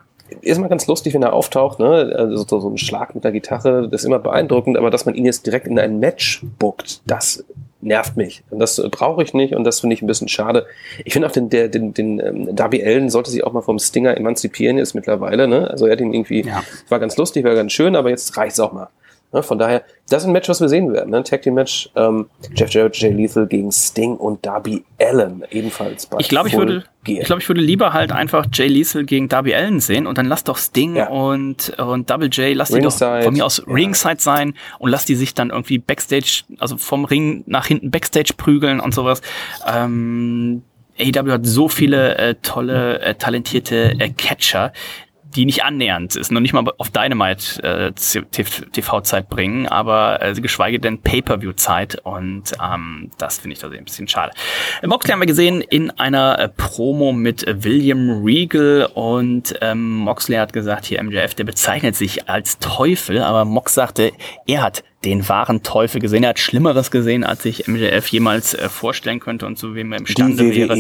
ist mal ganz lustig, wenn er auftaucht, ne? Also so, so ein Schlag mit der Gitarre, das ist immer beeindruckend, aber dass man ihn jetzt direkt in ein Match bookt, das nervt mich. Und das brauche ich nicht und das finde ich ein bisschen schade. Ich finde auch den, der, den, den ähm, Darby Allen sollte sich auch mal vom Stinger emanzipieren jetzt mittlerweile. Ne? Also er hat ihn irgendwie, ja. war ganz lustig, war ganz schön, aber jetzt reicht's auch mal. Ne? Von daher, das ist ein Match, was wir sehen werden. Ne? Tag Team Match, ähm, Jeff Jarrett, Jay Lethal gegen Sting und Darby Allen ebenfalls bei Ich glaube, ich würde, ich glaube, ich würde lieber halt einfach Jay Lethal gegen Darby Allen sehen und dann lass doch Sting ja. und, und Double J, lass die doch von mir aus ja. Ringside sein und lass die sich dann irgendwie Backstage, also vom Ring nach hinten Backstage prügeln und sowas. Ähm, AEW hat so viele äh, tolle, äh, talentierte äh, Catcher, die nicht annähernd ist, noch nicht mal auf Dynamite äh, TV-Zeit bringen, aber äh, geschweige denn Pay-Per-View-Zeit und ähm, das finde ich tatsächlich ein bisschen schade. Moxley haben wir gesehen in einer äh, Promo mit William Regal und ähm, Moxley hat gesagt, hier MJF, der bezeichnet sich als Teufel, aber Mox sagte, er hat den wahren Teufel gesehen, er hat Schlimmeres gesehen, als sich MJF jemals äh, vorstellen könnte und zu wem er imstande wäre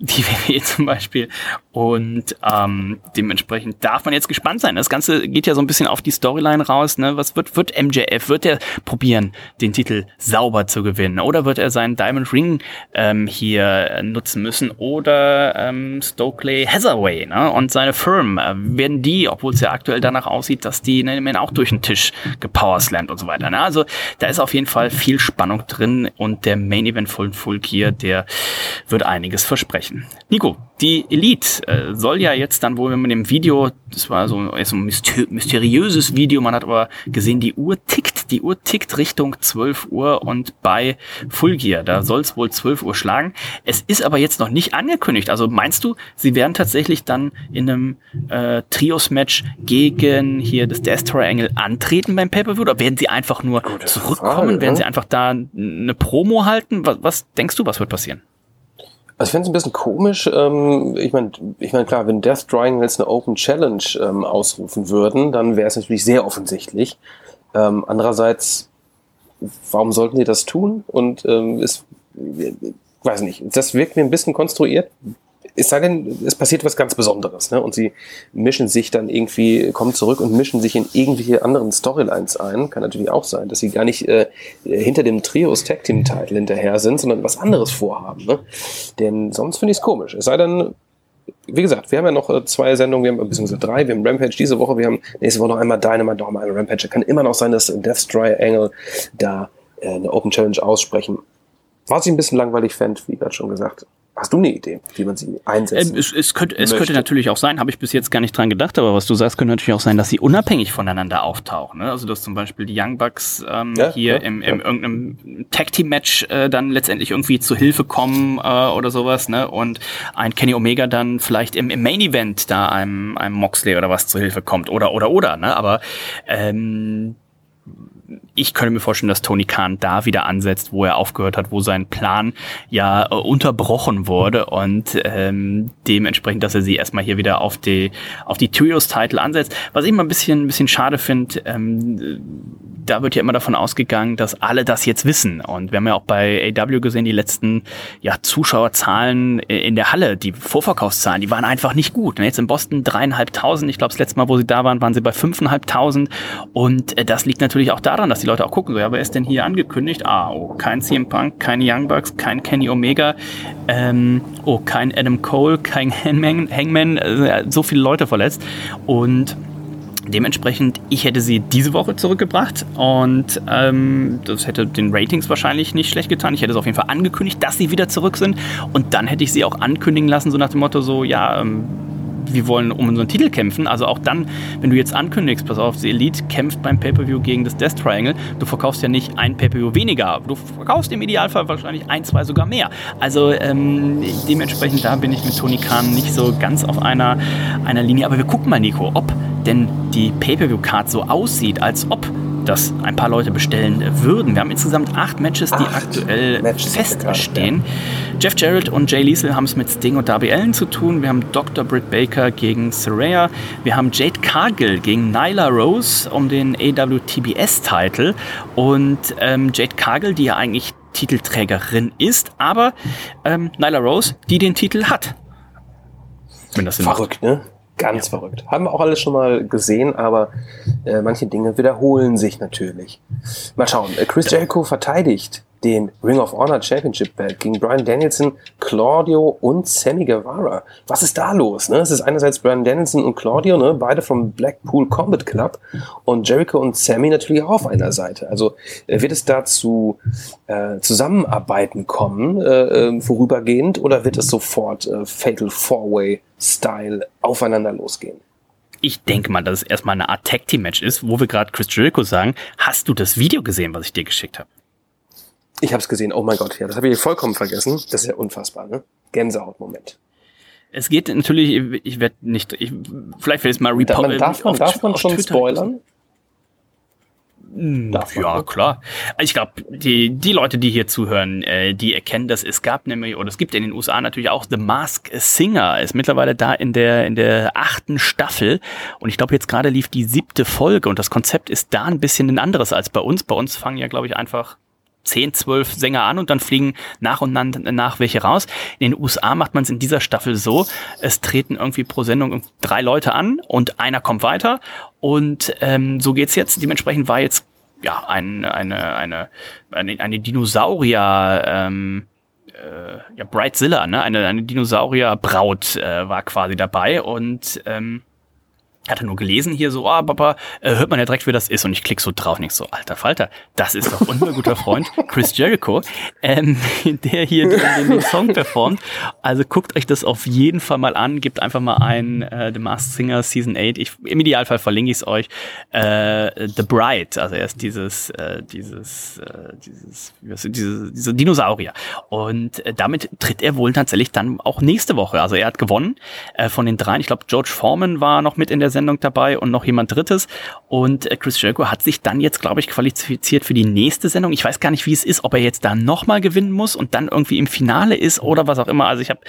die [LAUGHS] WWE zum Beispiel. Und ähm, dementsprechend darf man jetzt gespannt sein. Das Ganze geht ja so ein bisschen auf die Storyline raus. Ne? Was wird, wird MJF? Wird er probieren, den Titel sauber zu gewinnen? Oder wird er seinen Diamond Ring ähm, hier nutzen müssen? Oder ähm, Stokely Hathaway ne? und seine Firm? Äh, werden die, obwohl es ja aktuell danach aussieht, dass die ne, auch durch den Tisch gepowerslammt und so weiter. Ne? Also da ist auf jeden Fall viel Spannung drin und der Main Event von Full Gear, der wird einiges versprechen sprechen. Nico, die Elite äh, soll ja jetzt dann wohl, wenn man im Video, das war so, so ein mysteriöses Video, man hat aber gesehen, die Uhr tickt, die Uhr tickt Richtung 12 Uhr und bei Full Gear, da soll es wohl 12 Uhr schlagen. Es ist aber jetzt noch nicht angekündigt. Also meinst du, sie werden tatsächlich dann in einem äh, Trios-Match gegen hier das Death Triangle antreten beim Pay-Per-View oder werden sie einfach nur Gute zurückkommen? Frage, werden sie einfach da eine Promo halten? Was, was denkst du, was wird passieren? Also ich fände es ein bisschen komisch. Ähm, ich meine, ich mein, klar, wenn Death Drawing jetzt eine Open Challenge ähm, ausrufen würden, dann wäre es natürlich sehr offensichtlich. Ähm, andererseits, warum sollten die das tun? Und ähm, ist, weiß nicht, das wirkt mir ein bisschen konstruiert es sei denn, es passiert was ganz Besonderes, ne? Und sie mischen sich dann irgendwie, kommen zurück und mischen sich in irgendwelche anderen Storylines ein. Kann natürlich auch sein, dass sie gar nicht äh, hinter dem Trios Tag Team Title hinterher sind, sondern was anderes vorhaben. Ne? Denn sonst finde ich es komisch. Es sei denn, wie gesagt, wir haben ja noch äh, zwei Sendungen, wir haben beziehungsweise drei, wir haben Rampage diese Woche, wir haben nächste Woche noch einmal Dynamite, noch einmal Rampage. Kann immer noch sein, dass Death Triangle da äh, eine Open Challenge aussprechen. Was ich ein bisschen langweilig fände, wie gerade schon gesagt, Hast du eine Idee, wie man sie einsetzt? Ähm, es, es, könnte, es könnte natürlich auch sein, habe ich bis jetzt gar nicht dran gedacht, aber was du sagst, könnte natürlich auch sein, dass sie unabhängig voneinander auftauchen. Ne? Also dass zum Beispiel die Young Bucks ähm, ja, hier ja, im, im ja. irgendeinem Tag Team Match äh, dann letztendlich irgendwie zu Hilfe kommen äh, oder sowas, ne? Und ein Kenny Omega dann vielleicht im, im Main Event da einem, einem Moxley oder was zu Hilfe kommt oder oder oder, ne? Aber ähm, ich könnte mir vorstellen, dass Tony Khan da wieder ansetzt, wo er aufgehört hat, wo sein Plan ja äh, unterbrochen wurde und ähm, dementsprechend, dass er sie erstmal hier wieder auf die auf die Trios-Title ansetzt. Was ich mal ein bisschen ein bisschen schade finde, ähm, da wird ja immer davon ausgegangen, dass alle das jetzt wissen. Und wir haben ja auch bei AW gesehen, die letzten ja, Zuschauerzahlen in der Halle, die Vorverkaufszahlen, die waren einfach nicht gut. Jetzt in Boston dreieinhalbtausend. Ich glaube, das letzte Mal, wo sie da waren, waren sie bei fünfeinhalbtausend. Und äh, das liegt natürlich auch daran, dass die Leute auch gucken, so, ja, wer ist denn hier angekündigt? Ah, oh, kein CM Punk, kein Young Bucks, kein Kenny Omega, ähm, oh, kein Adam Cole, kein Hangman, Hangman äh, so viele Leute verletzt. Und Dementsprechend, ich hätte sie diese Woche zurückgebracht und ähm, das hätte den Ratings wahrscheinlich nicht schlecht getan. Ich hätte es auf jeden Fall angekündigt, dass sie wieder zurück sind und dann hätte ich sie auch ankündigen lassen, so nach dem Motto, so, ja, ähm, wir wollen um unseren Titel kämpfen. Also auch dann, wenn du jetzt ankündigst, pass auf, die Elite kämpft beim Pay-Per-View gegen das Death Triangle, du verkaufst ja nicht ein Pay-Per-View weniger, du verkaufst im Idealfall wahrscheinlich ein, zwei sogar mehr. Also ähm, dementsprechend da bin ich mit Tony Khan nicht so ganz auf einer, einer Linie. Aber wir gucken mal, Nico, ob denn die Pay-Per-View-Card so aussieht, als ob das ein paar Leute bestellen würden. Wir haben insgesamt acht Matches, die acht aktuell Matches feststehen. Ja. Jeff Jarrett und Jay Liesel haben es mit Sting und Darby Allen zu tun. Wir haben Dr. Britt Baker gegen Saraya. Wir haben Jade Cargill gegen Nyla Rose um den AWTBS-Titel. Und ähm, Jade Cargill, die ja eigentlich Titelträgerin ist, aber ähm, Nyla Rose, die den Titel hat. Wenn das Verrückt, macht. ne? Ganz ja. verrückt. Haben wir auch alles schon mal gesehen, aber äh, manche Dinge wiederholen sich natürlich. Mal schauen. Äh, Chris Jericho verteidigt den Ring of Honor Championship Belt gegen Brian Danielson, Claudio und Sammy Guevara. Was ist da los? Ne? Es ist einerseits Brian Danielson und Claudio, ne? beide vom Blackpool Combat Club und Jericho und Sammy natürlich auch auf einer Seite. Also äh, wird es da zu äh, Zusammenarbeiten kommen, äh, äh, vorübergehend, oder wird es sofort äh, Fatal Four-Way Style aufeinander losgehen? ich denke mal, dass es erstmal eine Art Tag Team Match ist, wo wir gerade Chris Jericho sagen, hast du das Video gesehen, was ich dir geschickt habe? Ich habe es gesehen. Oh mein Gott, ja, das habe ich vollkommen vergessen. Das ist ja unfassbar, ne? Gänsehaut-Moment. Es geht natürlich, ich werde nicht, ich, vielleicht will ich es mal reposten. Darf man, darf man schon Twitter spoilern? Darf ja, man. klar. Ich glaube, die, die Leute, die hier zuhören, äh, die erkennen das. Es gab nämlich, oder es gibt in den USA natürlich auch The Mask Singer. Ist mittlerweile da in der, in der achten Staffel. Und ich glaube, jetzt gerade lief die siebte Folge. Und das Konzept ist da ein bisschen ein anderes als bei uns. Bei uns fangen ja, glaube ich, einfach 10, 12 Sänger an und dann fliegen nach und nach welche raus. In den USA macht man es in dieser Staffel so, es treten irgendwie pro Sendung drei Leute an und einer kommt weiter und ähm, so geht's jetzt. Dementsprechend war jetzt ja ein, eine, eine, eine, eine Dinosaurier ähm, äh, ja, Brightzilla, ne? eine, eine Dinosaurierbraut äh, war quasi dabei und ähm, hatte nur gelesen hier so, ah, oh, Papa, äh, hört man ja direkt, wer das ist. Und ich klick so drauf und ich so, alter Falter, das ist doch unser guter Freund [LAUGHS] Chris Jericho, ähm, [LAUGHS] der hier den, den, Song performt. Also guckt euch das auf jeden Fall mal an, gebt einfach mal ein äh, The Masked Singer Season 8. Ich, Im Idealfall verlinke ich es euch. Äh, The Bride, also er ist dieses, äh, dieses, äh, dieses, was, diese, diese Dinosaurier. Und äh, damit tritt er wohl tatsächlich dann auch nächste Woche. Also er hat gewonnen äh, von den dreien. Ich glaube, George Foreman war noch mit in der Sendung dabei und noch jemand Drittes. Und äh, Chris Jericho hat sich dann jetzt, glaube ich, qualifiziert für die nächste Sendung. Ich weiß gar nicht, wie es ist, ob er jetzt da nochmal gewinnen muss und dann irgendwie im Finale ist oder was auch immer. Also ich habe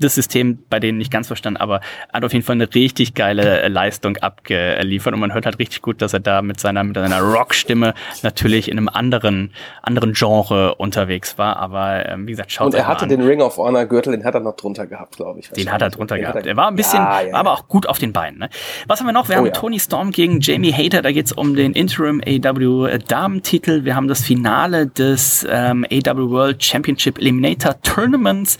das System bei denen nicht ganz verstanden, aber hat auf jeden Fall eine richtig geile äh, Leistung abgeliefert und man hört halt richtig gut, dass er da mit seiner, mit seiner Rockstimme natürlich in einem anderen, anderen Genre unterwegs war, aber ähm, wie gesagt, schaut Und er hatte an. den Ring of Honor Gürtel, den hat er noch drunter gehabt, glaube ich. Den hat er drunter den gehabt. Er, er war ein bisschen, ja, ja, war aber auch gut auf den Beinen. Ne? Was haben wir noch? Wir oh, haben ja. Tony Storm gegen Jamie Hater, da geht's um den Interim AW Damen-Titel. Wir haben das Finale des ähm, AW World Championship Eliminator Tournaments.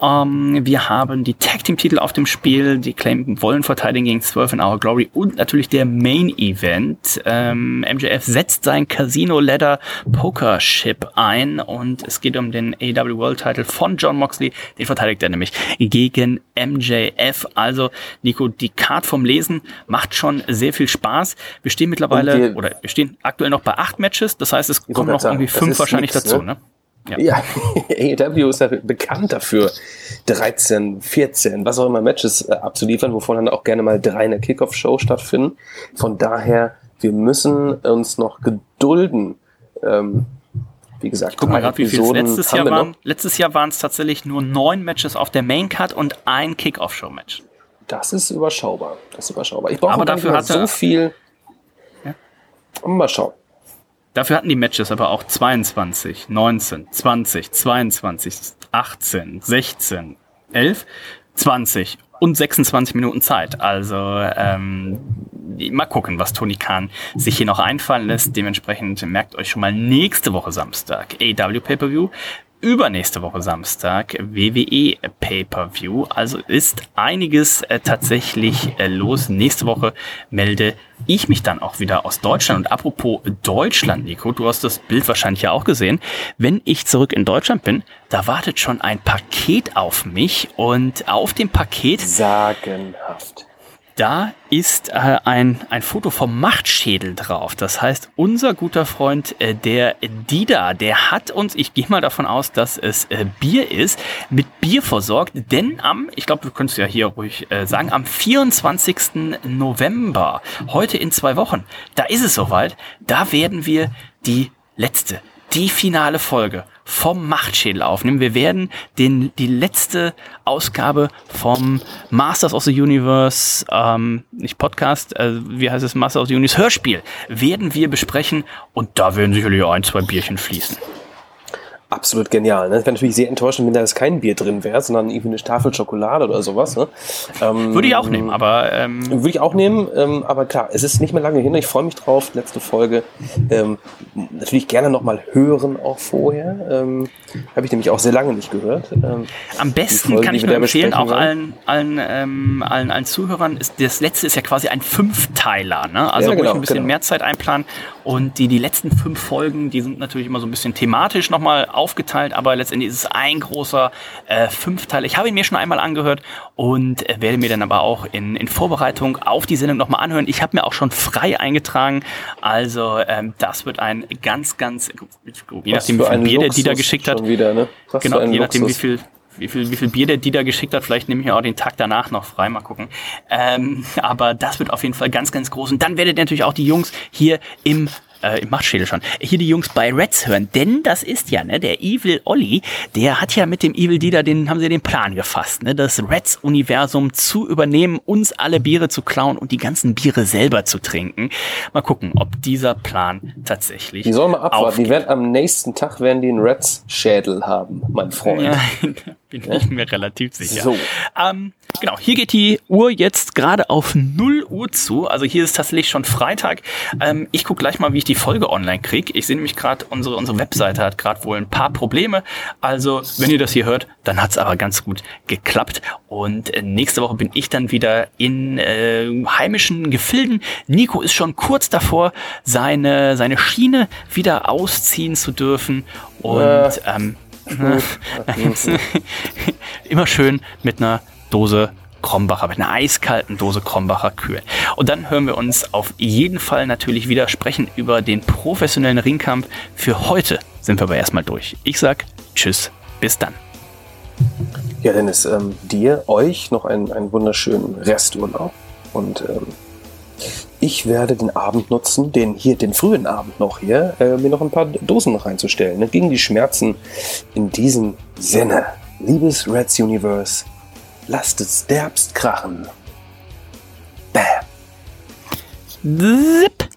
Ähm, wir haben die Tag Team Titel auf dem Spiel, die Claim wollen verteidigen gegen 12 in Our Glory und natürlich der Main Event. Ähm, MJF setzt sein Casino Ladder Poker Ship ein und es geht um den AW World Title von John Moxley. Den verteidigt er nämlich gegen MJF. Also Nico, die Card vom Lesen macht schon sehr viel Spaß. Wir stehen mittlerweile oder wir stehen aktuell noch bei acht Matches. Das heißt, es kommen noch irgendwie fünf wahrscheinlich nix, dazu. Ne? ne? Ja, ja [LAUGHS] AEW ist ja bekannt dafür, 13, 14, was auch immer Matches äh, abzuliefern, wovon dann auch gerne mal drei in der Kickoff-Show stattfinden. Von daher, wir müssen uns noch gedulden. Ähm, wie gesagt, guck mal gerade, wie viel es letztes Jahr waren. Noch. Letztes Jahr waren es tatsächlich nur neun Matches auf der Main Card und ein Kickoff-Show-Match. Das ist überschaubar. Das ist überschaubar. Ich brauche aber dafür hat so viel. Ja. Mal schauen. Dafür hatten die Matches aber auch 22, 19, 20, 22, 18, 16, 11, 20 und 26 Minuten Zeit. Also ähm, mal gucken, was Tony Khan sich hier noch einfallen lässt. Dementsprechend merkt euch schon mal nächste Woche Samstag AW Pay-Per-View übernächste Woche Samstag WWE Pay-per-View. Also ist einiges äh, tatsächlich äh, los. Nächste Woche melde ich mich dann auch wieder aus Deutschland. Und apropos Deutschland, Nico, du hast das Bild wahrscheinlich ja auch gesehen. Wenn ich zurück in Deutschland bin, da wartet schon ein Paket auf mich und auf dem Paket sagenhaft da ist äh, ein, ein Foto vom Machtschädel drauf. Das heißt, unser guter Freund, äh, der Dida, der hat uns, ich gehe mal davon aus, dass es äh, Bier ist, mit Bier versorgt. Denn am, ich glaube, du könntest ja hier ruhig äh, sagen, am 24. November, heute in zwei Wochen, da ist es soweit, da werden wir die letzte, die finale Folge vom Machtschädel aufnehmen. Wir werden den, die letzte Ausgabe vom Masters of the Universe, ähm, nicht Podcast, äh, wie heißt es, Masters of the Universe Hörspiel, werden wir besprechen und da werden sicherlich ein, zwei Bierchen fließen absolut genial. Ne? Das wäre natürlich sehr enttäuschend, wenn da jetzt kein Bier drin wäre, sondern irgendwie eine Tafel Schokolade oder sowas. Ne? Ähm, würde ich auch nehmen, aber ähm würde ich auch nehmen, ähm, aber klar, es ist nicht mehr lange hin. Ich freue mich drauf. Letzte Folge ähm, natürlich gerne noch mal hören auch vorher. Ähm, Habe ich nämlich auch sehr lange nicht gehört. Ähm, Am besten Folge, kann ich nur empfehlen, auch allen allen, ähm, allen allen Zuhörern. Ist das letzte ist ja quasi ein Fünfteiler, ne? Also ja, genau, wo ich ein bisschen genau. mehr Zeit einplanen und die die letzten fünf Folgen, die sind natürlich immer so ein bisschen thematisch nochmal aufgeteilt, aber letztendlich ist es ein großer äh, Fünfteil. Ich habe ihn mir schon einmal angehört und äh, werde mir dann aber auch in, in Vorbereitung auf die Sendung nochmal anhören. Ich habe mir auch schon frei eingetragen, also ähm, das wird ein ganz, ganz, je nachdem wie viel Bier der die da geschickt hat. Wieder, ne? Genau, je nachdem wie viel wie viel, wie viel Bier der die da geschickt hat. Vielleicht nehme ich mir auch den Tag danach noch frei, mal gucken. Ähm, [LAUGHS] aber das wird auf jeden Fall ganz, ganz groß. Und dann werdet ihr natürlich auch die Jungs hier im äh, im Machtschädel schon, hier die Jungs bei Reds hören. Denn das ist ja, ne, der Evil Olli, der hat ja mit dem Evil Dieter, den haben sie den Plan gefasst, ne, das Reds-Universum zu übernehmen, uns alle Biere zu klauen und die ganzen Biere selber zu trinken. Mal gucken, ob dieser Plan tatsächlich. Die sollen mal abwarten. Aufgeht. Die werden am nächsten Tag werden die einen Reds-Schädel haben, mein Freund. Ja, [LAUGHS] bin ich mir relativ sicher. So. Ähm, genau, hier geht die Uhr jetzt gerade auf 0 Uhr zu. Also hier ist tatsächlich schon Freitag. Ähm, ich gucke gleich mal, wie ich die Folge online kriege. Ich sehe nämlich gerade, unsere, unsere Webseite hat gerade wohl ein paar Probleme. Also, wenn ihr das hier hört, dann hat es aber ganz gut geklappt. Und äh, nächste Woche bin ich dann wieder in äh, heimischen Gefilden. Nico ist schon kurz davor, seine, seine Schiene wieder ausziehen zu dürfen. Und äh. ähm, [LAUGHS] Immer schön mit einer Dose Krombacher, mit einer eiskalten Dose Krombacher kühlen. Und dann hören wir uns auf jeden Fall natürlich wieder sprechen über den professionellen Ringkampf. Für heute sind wir aber erstmal durch. Ich sag Tschüss, bis dann. Ja, Dennis, ähm, dir, euch noch einen, einen wunderschönen Resturlaub und ähm, ich werde den Abend nutzen, den hier, den frühen Abend noch hier, äh, mir noch ein paar Dosen reinzustellen. Ne? Gegen die Schmerzen in diesem Sinne. Liebes Reds Universe, lasst es derbst krachen. Bam. Zip.